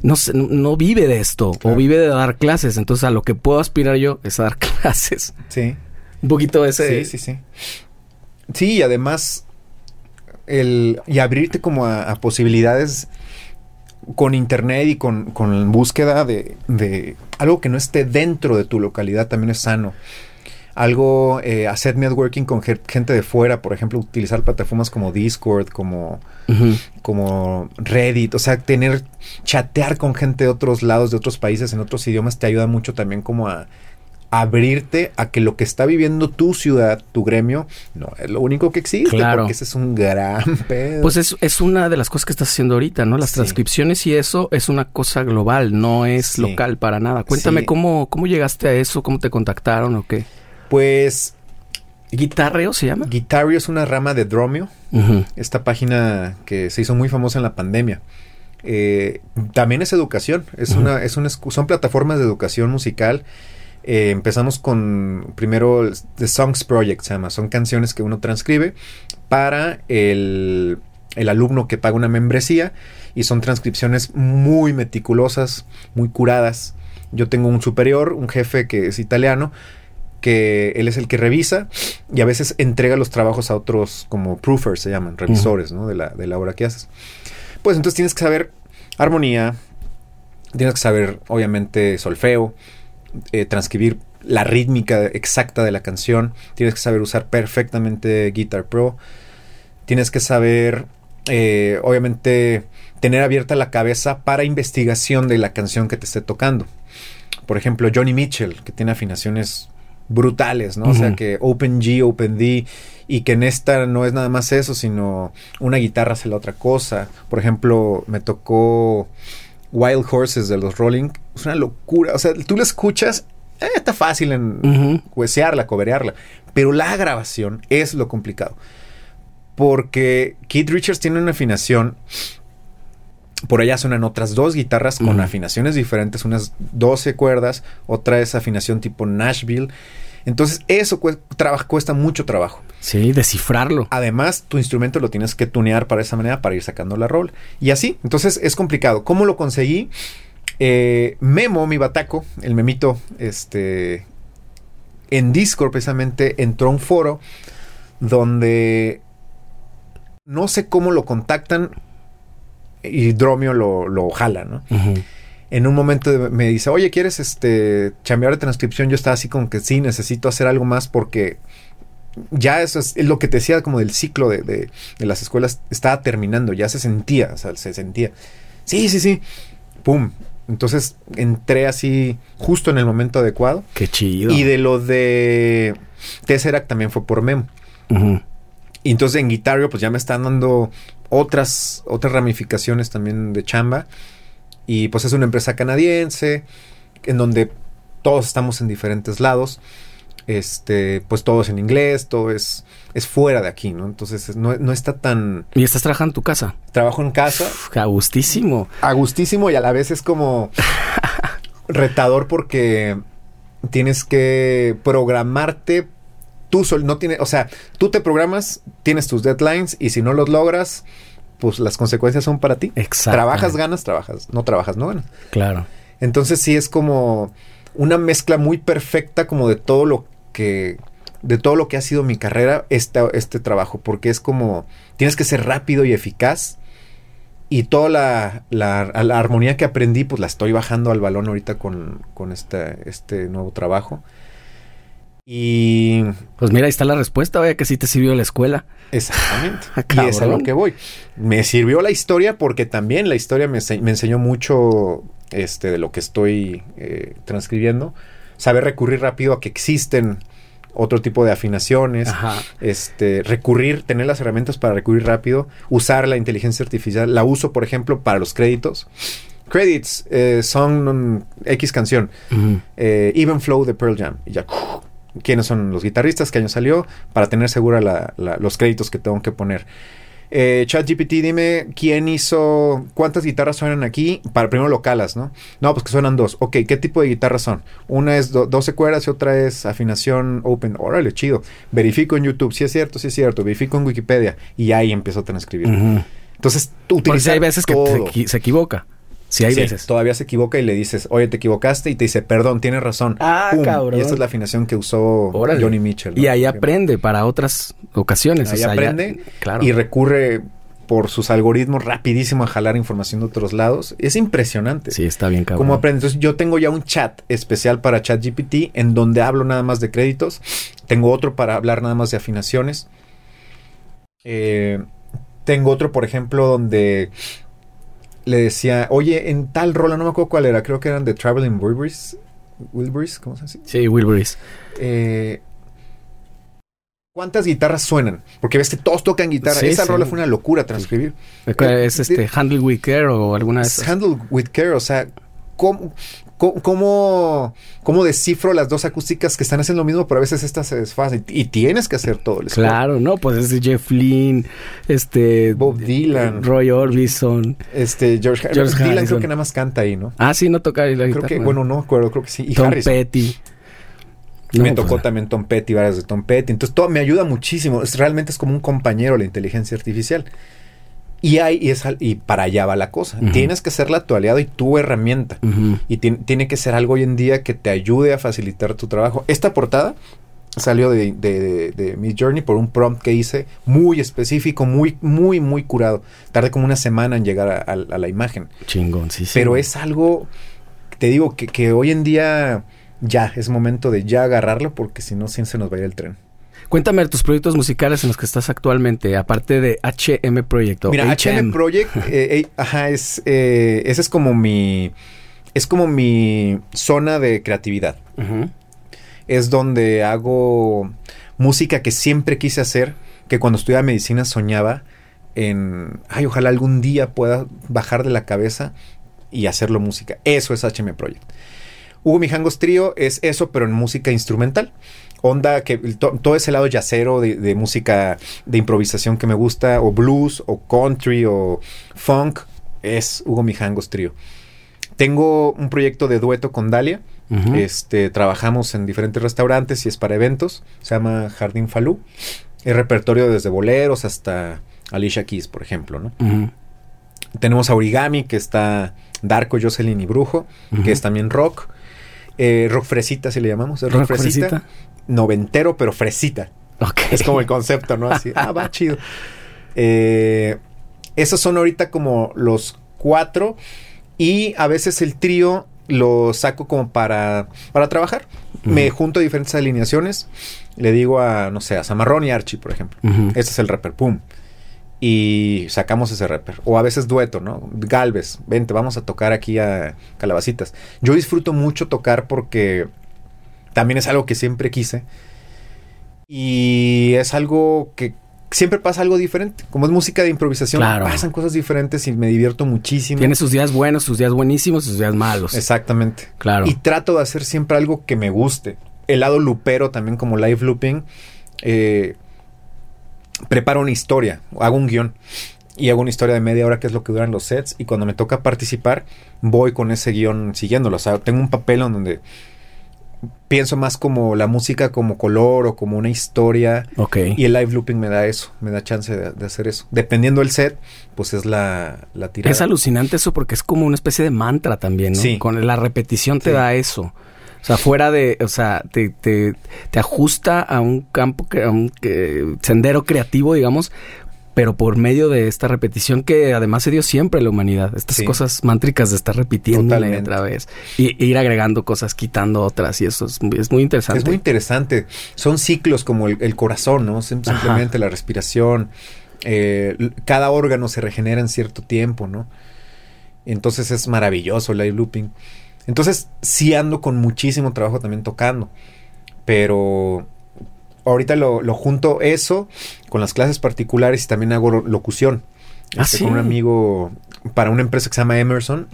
no, no vive de esto o vive de dar clases. Entonces, a lo que puedo aspirar yo es a dar clases. Sí. Un poquito ese. Sí, sí, sí. Sí, y además, el, y abrirte como a, posibilidades con internet y con, con búsqueda de, de, algo que no esté dentro de tu localidad también es sano algo, eh, hacer networking con gente de fuera, por ejemplo, utilizar plataformas como Discord, como, como Reddit, o sea, tener, chatear con gente de otros lados, de otros países, en otros idiomas, te ayuda mucho también como a abrirte a que lo que está viviendo tu ciudad, tu gremio, no es lo único que existe, claro. porque ese es un gran pedo. Pues es, es una de las cosas que estás haciendo ahorita, ¿no? Las transcripciones y eso es una cosa global, no es local para nada. Cuéntame cómo, cómo llegaste a eso, cómo te contactaron o qué. Pues... ¿Guitarreo se llama? Guitarreo es una rama de Dromio. Esta página que se hizo muy famosa en la pandemia. Eh, también es educación. Es una, es son plataformas de educación musical. Eh, empezamos con primero The Songs Project, se llama. Son canciones que uno transcribe para el, el alumno que paga una membresía. Y son transcripciones muy meticulosas, muy curadas. Yo tengo un superior, un jefe que es italiano, que él es el que revisa y a veces entrega los trabajos a otros como proofers se llaman, revisores, ¿no? De la, de la obra que haces. Pues entonces tienes que saber armonía, tienes que saber obviamente solfeo, eh, transcribir la rítmica exacta de la canción, tienes que saber usar perfectamente Guitar Pro, tienes que saber eh, obviamente tener abierta la cabeza para investigación de la canción que te esté tocando. Por ejemplo, Johnny Mitchell, que tiene afinaciones brutales, ¿no? O sea que Open G, Open D, y que en esta no es nada más eso, sino una guitarra hace la otra cosa. Por ejemplo, me tocó Wild Horses de los Rolling, es una locura. O sea, tú la escuchas, eh, está fácil en huesearla, coberearla, pero la grabación es lo complicado. Porque Keith Richards tiene una afinación por allá suenan otras dos guitarras con afinaciones diferentes, unas 12 cuerdas, otra es afinación tipo Nashville. Entonces, eso cuesta mucho trabajo. Sí, descifrarlo. Además, tu instrumento lo tienes que tunear para esa manera para ir sacando la roll. Y así, entonces es complicado. ¿Cómo lo conseguí? Eh, Memo, mi bataco, el memito, este, en Discord precisamente entró a un foro donde no sé cómo lo contactan, y Dromio lo, lo jala, ¿no? En un momento me dice, oye, ¿quieres este chambear de transcripción? Yo estaba así como que sí, necesito hacer algo más porque ya eso es, lo que te decía como del ciclo de, de, las escuelas estaba terminando, ya se sentía, o sea, se sentía. Sí, sí, sí. Pum. Entonces entré así justo en el momento adecuado. Qué chido. Y de lo de Tesseract también fue por Memo. Y entonces en Guitario pues ya me están dando otras, otras ramificaciones también de chamba. Y pues es una empresa canadiense en donde todos estamos en diferentes lados. Este, pues todo es en inglés, todo es, es fuera de aquí, ¿no? Entonces no, está tan... ¿Y estás trabajando en tu casa? Trabajo en casa. a gustísimo. A gustísimo y a la vez es como retador porque tienes que programarte tú sol, no tiene, o sea, tú te programas, tienes tus deadlines y si no los logras, pues las consecuencias son para ti. Exacto. Trabajas, ganas, trabajas, no trabajas, no ganas. Claro. Entonces sí es como una mezcla muy perfecta como de todo lo que de todo lo que ha sido mi carrera este, este trabajo, porque es como tienes que ser rápido y eficaz y toda la, la, armonía que aprendí, pues la estoy bajando al balón ahorita con, con este, este nuevo trabajo. Y. Pues mira, ahí está la respuesta, vaya que sí te sirvió la escuela. Exactamente. y es a lo que voy. Me sirvió la historia porque también la historia me, enseñó mucho este, de lo que estoy eh, transcribiendo. saber recurrir rápido a que existen otro tipo de afinaciones, este, recurrir, tener las herramientas para recurrir rápido, usar la inteligencia artificial, la uso, por ejemplo, para los créditos. Credits eh, son X canción, eh, Even Flow de Pearl Jam, y ya, quiénes son los guitarristas, qué año salió, para tener segura los créditos que tengo que poner. Eh, ChatGPT, dime quién hizo, cuántas guitarras suenan aquí, para primero locales, ¿no? No, pues que suenan dos. Ok, ¿qué tipo de guitarras son? Una es 12 cuerdas y otra es afinación open. Órale, chido. Verifico en YouTube, si es cierto, si es cierto. Verifico en Wikipedia y ahí empiezo a transcribir. Entonces, tú utilizas. hay veces que se equivoca. Sí, hay veces. Todavía se equivoca y le dices, oye, te equivocaste y te dice, perdón, tienes razón. Ah, cabrón. Y esta es la afinación que usó Johnny Mitchell. Y ahí aprende para otras ocasiones. Ahí aprende y recurre por sus algoritmos rapidísimo a jalar información de otros lados. Es impresionante. Sí, está bien cabrón. ¿Cómo aprende? Entonces yo tengo ya un chat especial para ChatGPT en donde hablo nada más de créditos. Tengo otro para hablar nada más de afinaciones. Eh, tengo otro, por ejemplo, donde le decía, oye, en tal rola, no me acuerdo cuál era, creo que eran de Traveling Wilburys. Wilburys, ¿cómo se dice? Sí, Wilburys. Eh, ¿Cuántas guitarras suenan? Porque ves que todos tocan guitarra. Esa rola fue una locura transcribir. Es este Handle with Care o alguna de esas. Handle with Care, o sea, ¿cómo, ¿Cómo, cómo, descifro las dos acústicas que están haciendo lo mismo, pero a veces estas se desfasan? Y, tienes que hacer todo. El claro, no, pues es Jeff Lynne, este... Bob Dylan. Roy Orbison. Este, George, George Dylan creo que nada más canta ahí, ¿no? Ah, sí, no toca ahí la creo Que, bueno, no acuerdo, creo que sí. Y Tom Petty. me tocó pues, también Tom Petty, varias de Tom Petty. Entonces, todo me ayuda muchísimo. Es, realmente es como un compañero la inteligencia artificial. Y hay, y, es, y para allá va la cosa. Tienes que ser la tu aliado y tu herramienta. Y tiene que ser algo hoy en día que te ayude a facilitar tu trabajo. Esta portada salió de, de, de, Mi Journey por un prompt que hice muy específico, muy, muy, muy curado. Tardé como una semana en llegar a, la imagen. Chingón, sí, sí. Pero es algo, te digo, que, que hoy en día ya es momento de ya agarrarlo porque si no, sí se nos va a ir el tren. Cuéntame tus proyectos musicales en los que estás actualmente, aparte de HM Project. Mira, HM, Project, eh, eh, ajá, es, eh, ese es como mi, es como mi zona de creatividad. Es donde hago música que siempre quise hacer, que cuando estudiaba medicina soñaba en, ay, ojalá algún día pueda bajar de la cabeza y hacerlo música. Eso es HM Project. Hugo Mijangos Trío es eso, pero en música instrumental onda que todo ese lado yacero de, música de improvisación que me gusta, o blues, o country, o funk, es Hugo Mijangos Trío. Tengo un proyecto de dueto con Dalia. Este, trabajamos en diferentes restaurantes y es para eventos. Se llama Jardín Falú. Es repertorio desde boleros hasta Alicia Keys, por ejemplo, ¿no? Tenemos a Origami, que está Darko, Jocelyn y Brujo, que es también rock. Eh, rock fresita, si le llamamos. rock, fresita noventero, pero fresita. Es como el concepto, ¿no? Así, ah, va chido. Eh, esos son ahorita como los cuatro. Y a veces el trío lo saco como para, para trabajar. Me junto a diferentes alineaciones. Le digo a, no sé, a Samarrón y Archie, por ejemplo. Este es el rapper, pum. Y sacamos ese rapper. O a veces dueto, ¿no? Galvez, vente, vamos a tocar aquí a Calabacitas. Yo disfruto mucho tocar porque también es algo que siempre quise. Y es algo que siempre pasa algo diferente. Como es música de improvisación, pasan cosas diferentes y me divierto muchísimo. Tiene sus días buenos, sus días buenísimos, sus días malos. Exactamente. Claro. Y trato de hacer siempre algo que me guste. El lado lupero también como live looping. Eh, preparo una historia, hago un guion y hago una historia de media hora que es lo que duran los sets y cuando me toca participar voy con ese guion siguiéndolo. O sea, tengo un papel en donde pienso más como la música como color o como una historia. Ok. Y el live looping me da eso, me da chance de, hacer eso. Dependiendo del set, pues es la, la tirada. Es alucinante eso porque es como una especie de mantra también, ¿no? Sí. Con la repetición te da eso. O sea, fuera de, o sea, te, te, te ajusta a un campo, a un sendero creativo, digamos, pero por medio de esta repetición que además se dio siempre a la humanidad, estas cosas mántricas de estar repitiendo otra vez y e ir agregando cosas, quitando otras y eso es, muy interesante. Es muy interesante. Son ciclos como el, corazón, ¿no? Simplemente la respiración. Eh, cada órgano se regenera en cierto tiempo, ¿no? Entonces es maravilloso el live looping. Entonces, sí ando con muchísimo trabajo también tocando. Pero ahorita lo, lo junto eso con las clases particulares y también hago locución. Ah, Este, ¿sí? Con un amigo para una empresa que se llama Emerson.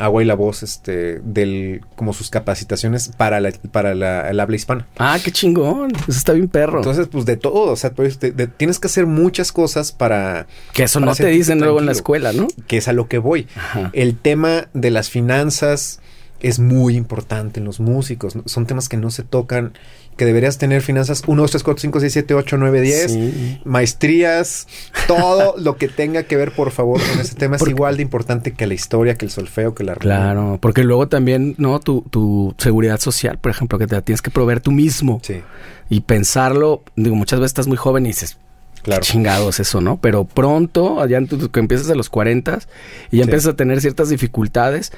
Hago ahí la voz, este, del, como sus capacitaciones para la, para la, el habla hispana. Ah, qué chingón. Eso está bien perro. Entonces, pues de todo, o sea, pues, de- de- tienes que hacer muchas cosas para que eso para no te dicen luego en la escuela, ¿no? que es a lo que voy. Ajá. El tema de las finanzas es muy importante en los músicos. ¿no? Son temas que no se tocan, que deberías tener finanzas 1, 2, 3, 4, 5, 6, 7, 8, 9, 10. Sí. Maestrías, todo lo que tenga que ver, por favor, con ese tema Porque- es igual de importante que la historia, que el solfeo, que la. Claro, porque luego también, ¿no? Tu, tu seguridad social, por ejemplo, que te la tienes que proveer tú mismo Sí, y pensarlo. Digo, muchas veces estás muy joven y dices, claro. chingados eso, ¿no? Pero pronto, allá en tu- que empiezas a los 40 y ya Sí. empiezas a tener ciertas dificultades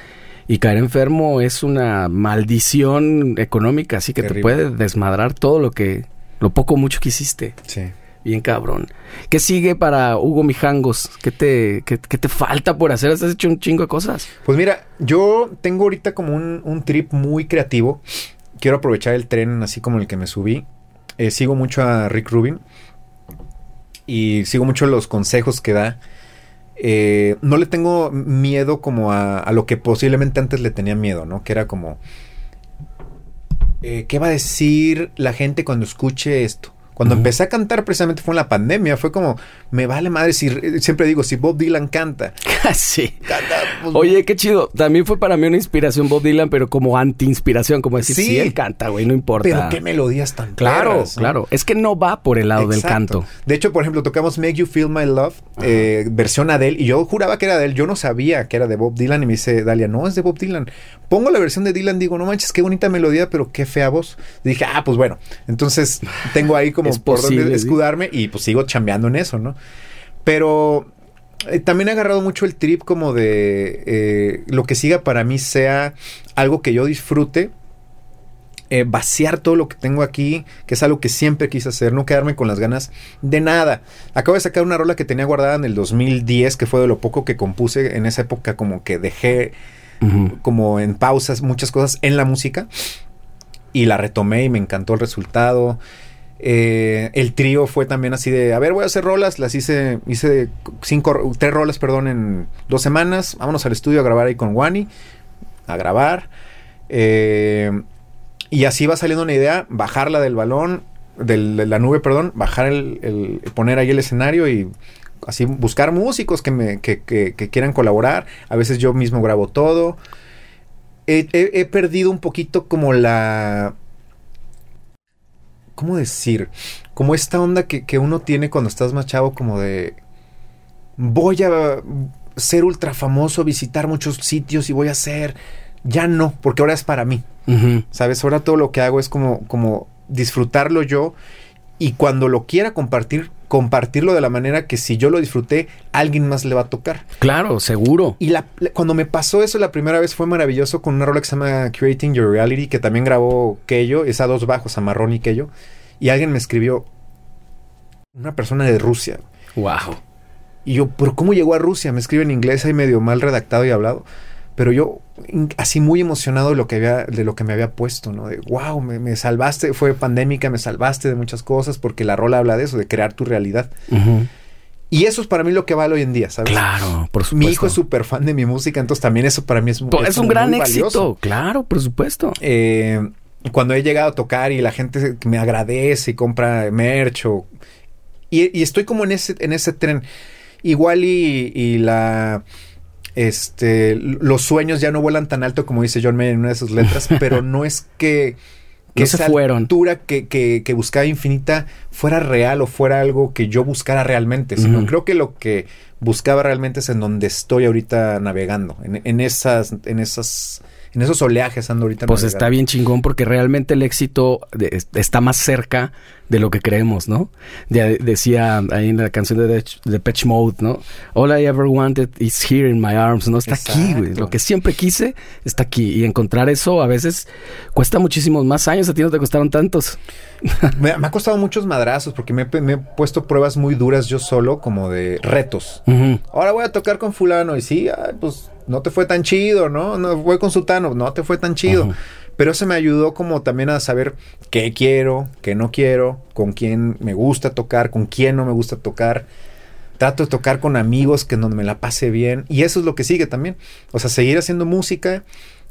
y caer enfermo es una maldición económica, así que te puede desmadrar todo lo que, lo poco o mucho que hiciste. Sí. Bien cabrón. ¿Qué sigue para Hugo Mijangos? ¿Qué te, qué, qué te falta por hacer? Has hecho un chingo de cosas. Pues mira, yo tengo ahorita como un, un trip muy creativo. Quiero aprovechar el tren así como el que me subí. Eh, sigo mucho a Rick Rubin. Y sigo mucho los consejos que da. Eh, no le tengo miedo como a, lo que posiblemente antes le tenía miedo, ¿no? Que era como... eh, ¿Qué va a decir la gente cuando escuche esto? Cuando empecé a cantar precisamente fue en la pandemia. Fue como, me vale madre si... Siempre digo, si Bob Dylan canta. sí. canta pues, Oye, qué chido. También fue para mí una inspiración Bob Dylan, pero como anti-inspiración, como decir, Sí. sí, él canta, güey, no importa. Pero qué melodías tan Claro, perras, ¿no? claro. Es que no va por el lado del canto. De hecho, por ejemplo, tocamos Make You Feel My Love, eh, versión Adele, y yo juraba que era de él. Yo no sabía que era de Bob Dylan, y me dice Dalia, no, es de Bob Dylan. Pongo la versión de Dylan, digo, no manches, qué bonita melodía, pero qué fea voz. Y dije, ah, pues bueno. Entonces, tengo ahí como Es por posible, sí. escudarme, y pues sigo chambeando en eso, ¿no? Pero eh, también he agarrado mucho el trip como de eh, lo que siga para mí sea algo que yo disfrute. eh, vaciar todo lo que tengo aquí, que es algo que siempre quise hacer, no quedarme con las ganas de nada. Acabo de sacar una rola que tenía guardada en el 2010, que fue de lo poco que compuse en esa época, como que dejé como en pausas muchas cosas en la música y la retomé y me encantó el resultado. Eh, el trío fue también así de, a ver, voy a hacer rolas, las hice, hice cinco, tres rolas, perdón, en dos semanas. Vámonos al estudio a grabar ahí con Wani, a grabar. Eh, y así va saliendo una idea, bajarla del balón, de la nube, perdón, bajar el, poner ahí el escenario y así buscar músicos que me que, que- quieran colaborar. A veces yo mismo grabo todo. He perdido un poquito como la... ¿Cómo decir? Como esta onda que, que uno tiene cuando estás más chavo, como de... Voy a ser ultra famoso, visitar muchos sitios y voy a hacer... Ya no, porque ahora es para mí. ¿Sabes? Ahora todo lo que hago es como, como disfrutarlo yo y cuando lo quiera compartir, compartirlo de la manera que si yo lo disfruté, alguien más le va a tocar. Claro, seguro. Y la, cuando me pasó eso la primera vez fue maravilloso con una rola que se llama Creating Your Reality, que también grabó Keyo, es a dos bajos, a Marrón y Keyo. Y alguien me escribió, una persona de Rusia. Wow. Y yo, ¿pero cómo llegó a Rusia? Me escribe en inglés ahí medio mal redactado y hablado. Pero yo, así muy emocionado de lo que había, de lo que me había puesto, ¿no? De wow, me, me salvaste, fue pandémica, me salvaste de muchas cosas, porque la rola habla de eso, de crear tu realidad. Y eso es para mí lo que vale hoy en día, ¿sabes? Claro, por supuesto. Mi hijo es súper fan de mi música, entonces también eso para mí es, Po- Es, un como gran muy éxito. valioso. Claro, por supuesto. Eh, cuando he llegado a tocar y la gente me agradece y compra merch o- y, y estoy como en ese, en ese tren. Igual y, y la este los sueños ya no vuelan tan alto como dice John Mayer en una de sus letras, pero no es que, que No se esa fueron. altura que, que, que buscaba infinita fuera real o fuera algo que yo buscara realmente, sino creo que lo que buscaba realmente es en donde estoy ahorita navegando, en, en esas, en esas, en esos oleajes ando ahorita Pues navegando. está bien chingón porque realmente el éxito de- está más cerca de lo que creemos, ¿no? De- decía ahí en la canción de Dech- de Patch Mode, ¿no? All I ever wanted is here in my arms, ¿no? Está aquí, güey. Lo que siempre quise está aquí. Y encontrar eso a veces cuesta muchísimos más años. A ti no te costaron tantos. Me, me ha costado muchos madrazos porque me, he pe- me he puesto pruebas muy duras yo solo, como de retos. Ahora voy a tocar con fulano y sí, ay, pues no te fue tan chido, ¿no? No voy con sutano, no te fue tan chido. Pero eso me ayudó como también a saber qué quiero, qué no quiero, con quién me gusta tocar, con quién no me gusta tocar. Trato de tocar con amigos que donde me la pase bien. Y eso es lo que sigue también. O sea, seguir haciendo música,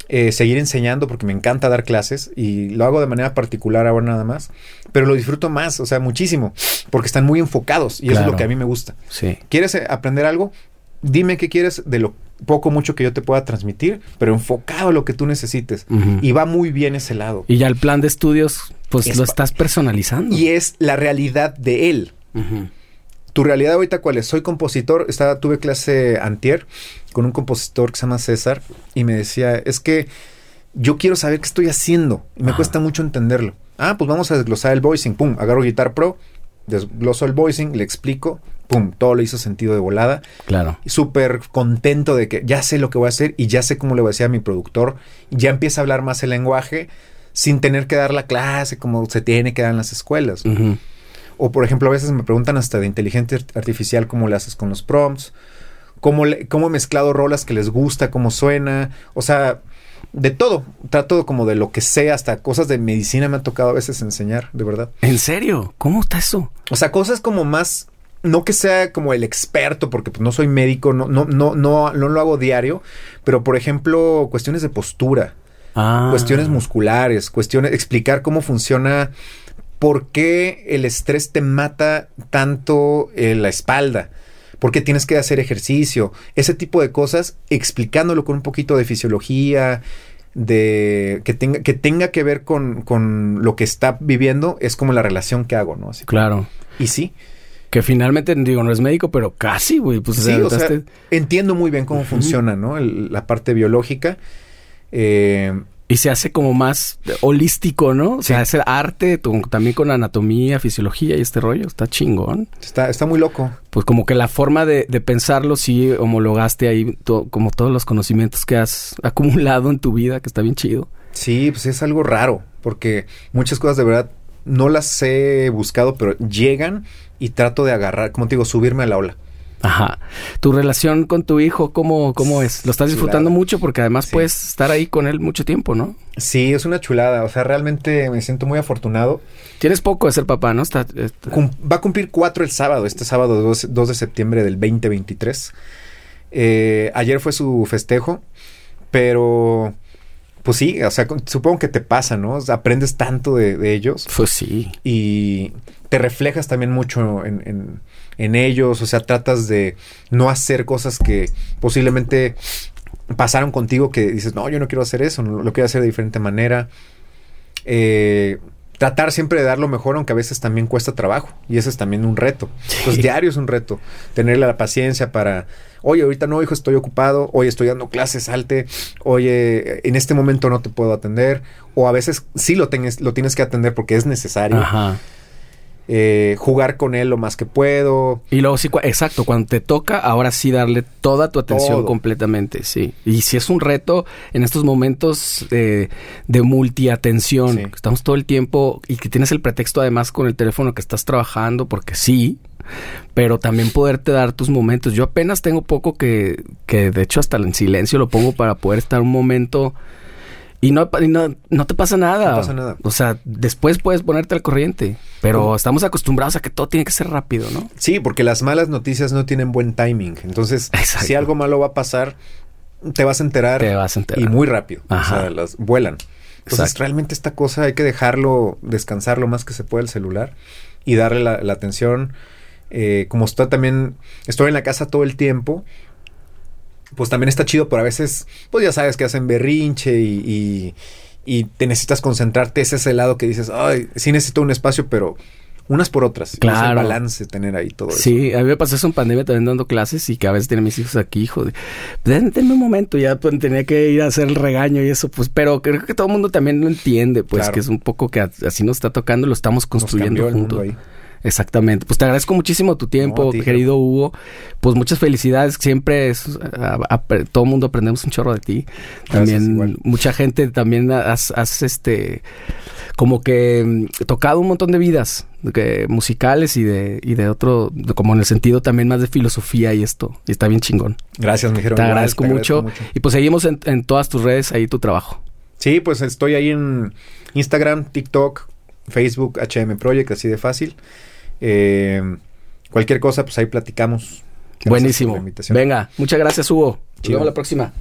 eh, seguir enseñando porque me encanta dar clases y lo hago de manera particular ahora nada más. Pero lo disfruto más, o sea, muchísimo, porque están muy enfocados y eso es lo que a mí me gusta. Sí. ¿Quieres eh, aprender algo? Dime qué quieres de lo poco mucho que yo te pueda transmitir, pero enfocado a lo que tú necesites. Y va muy bien ese lado. Y ya el plan de estudios, pues Es lo estás personalizando. Y es la realidad de él. Tu realidad ahorita cuál es? Soy compositor, estaba, tuve clase antier con un compositor que se llama César y me decía, es que yo quiero saber qué estoy haciendo y me Ajá. cuesta mucho entenderlo. Ah, pues vamos a desglosar el voicing, pum, agarro Guitar Pro, desgloso el voicing, le explico, pum, todo le hizo sentido de volada. Claro. Y súper contento de que ya sé lo que voy a hacer y ya sé cómo le voy a decir a mi productor. Ya empieza a hablar más el lenguaje sin tener que dar la clase como se tiene que dar en las escuelas. O por ejemplo, a veces me preguntan hasta de inteligencia art- artificial cómo le haces con los prompts, cómo, le- cómo he mezclado rolas que les gusta, cómo suena, o sea, de todo. Trato como de lo que sé, hasta cosas de medicina me ha tocado a veces enseñar, de verdad. ¿En serio? ¿Cómo está eso? O sea, cosas como más, no que sea como el experto, porque pues, no soy médico, no, no, no, no, no lo hago diario, pero por ejemplo, cuestiones de postura Ah. cuestiones musculares, cuestiones, explicar cómo funciona, por qué el estrés te mata tanto en la espalda, por qué tienes que hacer ejercicio, ese tipo de cosas, explicándolo con un poquito de fisiología, de que tenga, que tenga que ver con, con lo que está viviendo, es como la relación que hago, ¿no? Así, Claro. y sí, Que finalmente, digo, no es médico, pero casi, güey. Pues sí, o sea, aventaste- entiendo muy bien cómo funciona, ¿no? El- la parte biológica. Eh, Y se hace como más holístico, ¿no? O sea, hacer arte también con anatomía, fisiología y este rollo. Está chingón. está, está muy loco. Pues como que la forma de, de pensarlo sí homologaste ahí to- como todos los conocimientos que has acumulado en tu vida, que está bien chido. Sí, pues es algo raro, porque muchas cosas de verdad no las he buscado, pero llegan y trato de agarrar, como te digo, subirme a la ola. Ajá. Tu relación con tu hijo, ¿cómo, cómo es? Lo estás disfrutando Chulada. mucho porque además Sí. puedes estar ahí con él mucho tiempo, ¿no? Sí, es una chulada, o sea, realmente me siento muy afortunado. Tienes poco de ser papá, ¿no? Está, está- Cum- va a cumplir cuatro el sábado, este sábado 2, 2 de septiembre del 2023. Eh, ayer fue su festejo, pero pues sí, o sea, supongo que te pasa, ¿no? O sea, aprendes tanto de, de ellos. Pues sí. y te reflejas también mucho en, en- en ellos, o sea, tratas de no hacer cosas que posiblemente pasaron contigo que dices, no, yo no quiero hacer eso, no, lo quiero hacer de diferente manera. Eh, tratar siempre de dar lo mejor, aunque a veces también cuesta trabajo, y ese es también un reto. Pues Sí. diario es un reto, tenerle la paciencia para, oye, ahorita no, hijo, estoy ocupado, oye, estoy dando clases, salte, oye, en este momento no te puedo atender, o a veces sí lo, tienes lo tienes que atender porque es necesario Ajá. eh, jugar con él lo más que puedo. Y luego sí, exacto, cuando te toca, ahora sí darle toda tu atención Todo. completamente, sí. Y si es un reto en estos momentos eh, de multiatención, Sí. estamos todo el tiempo y que tienes el pretexto además con el teléfono que estás trabajando, porque sí, pero también poderte dar tus momentos. Yo apenas tengo poco que, que de hecho hasta en silencio lo pongo para poder estar un momento... Y no, y no, no te pasa nada. No pasa nada. O sea, después puedes ponerte al corriente. Pero estamos acostumbrados a que todo tiene que ser rápido, ¿no? Sí, porque las malas noticias no tienen buen timing. Entonces, Exacto. si algo malo va a pasar, te vas a enterar. Te vas a enterar. Y muy rápido. Ajá. O sea, las vuelan. Entonces, Exacto. realmente esta cosa hay que dejarlo descansar lo más que se puede el celular y darle la, la atención. Eh, como está también, estoy en la casa todo el tiempo, pues también está chido, pero a veces, pues ya sabes que hacen berrinche y, y, y te necesitas concentrarte. Ese es el lado que dices, ay, sí necesito un espacio, pero unas por otras. Claro. Es el balance tener ahí todo eso. Sí, a mí me pasó eso en pandemia también dando clases y que a veces tienen mis hijos aquí, hijo. De, "Den- denme un momento, ya pues, tenía que ir a hacer el regaño y eso, pues, pero creo que todo el mundo también lo entiende, pues, Claro. que es un poco que así nos está tocando, lo estamos construyendo juntos. Exactamente. Pues te agradezco muchísimo tu tiempo, No, querido Hugo. Pues muchas felicidades. Siempre es, a- a- todo el mundo aprendemos un chorro de ti. También mucha gente también has, has, este como que mm, tocado un montón de vidas que, musicales y de y de otro de- como en el sentido también más de filosofía y esto. Y está bien chingón. Gracias, me dijeron. Te igual, agradezco, mucho. Y pues seguimos en, en todas tus redes ahí tu trabajo. Sí, pues estoy ahí en Instagram, TikTok, Facebook, HM Project, así de fácil. Eh, cualquier cosa, pues ahí platicamos. Buenísimo. Venga, muchas gracias Hugo. Nos vemos la próxima.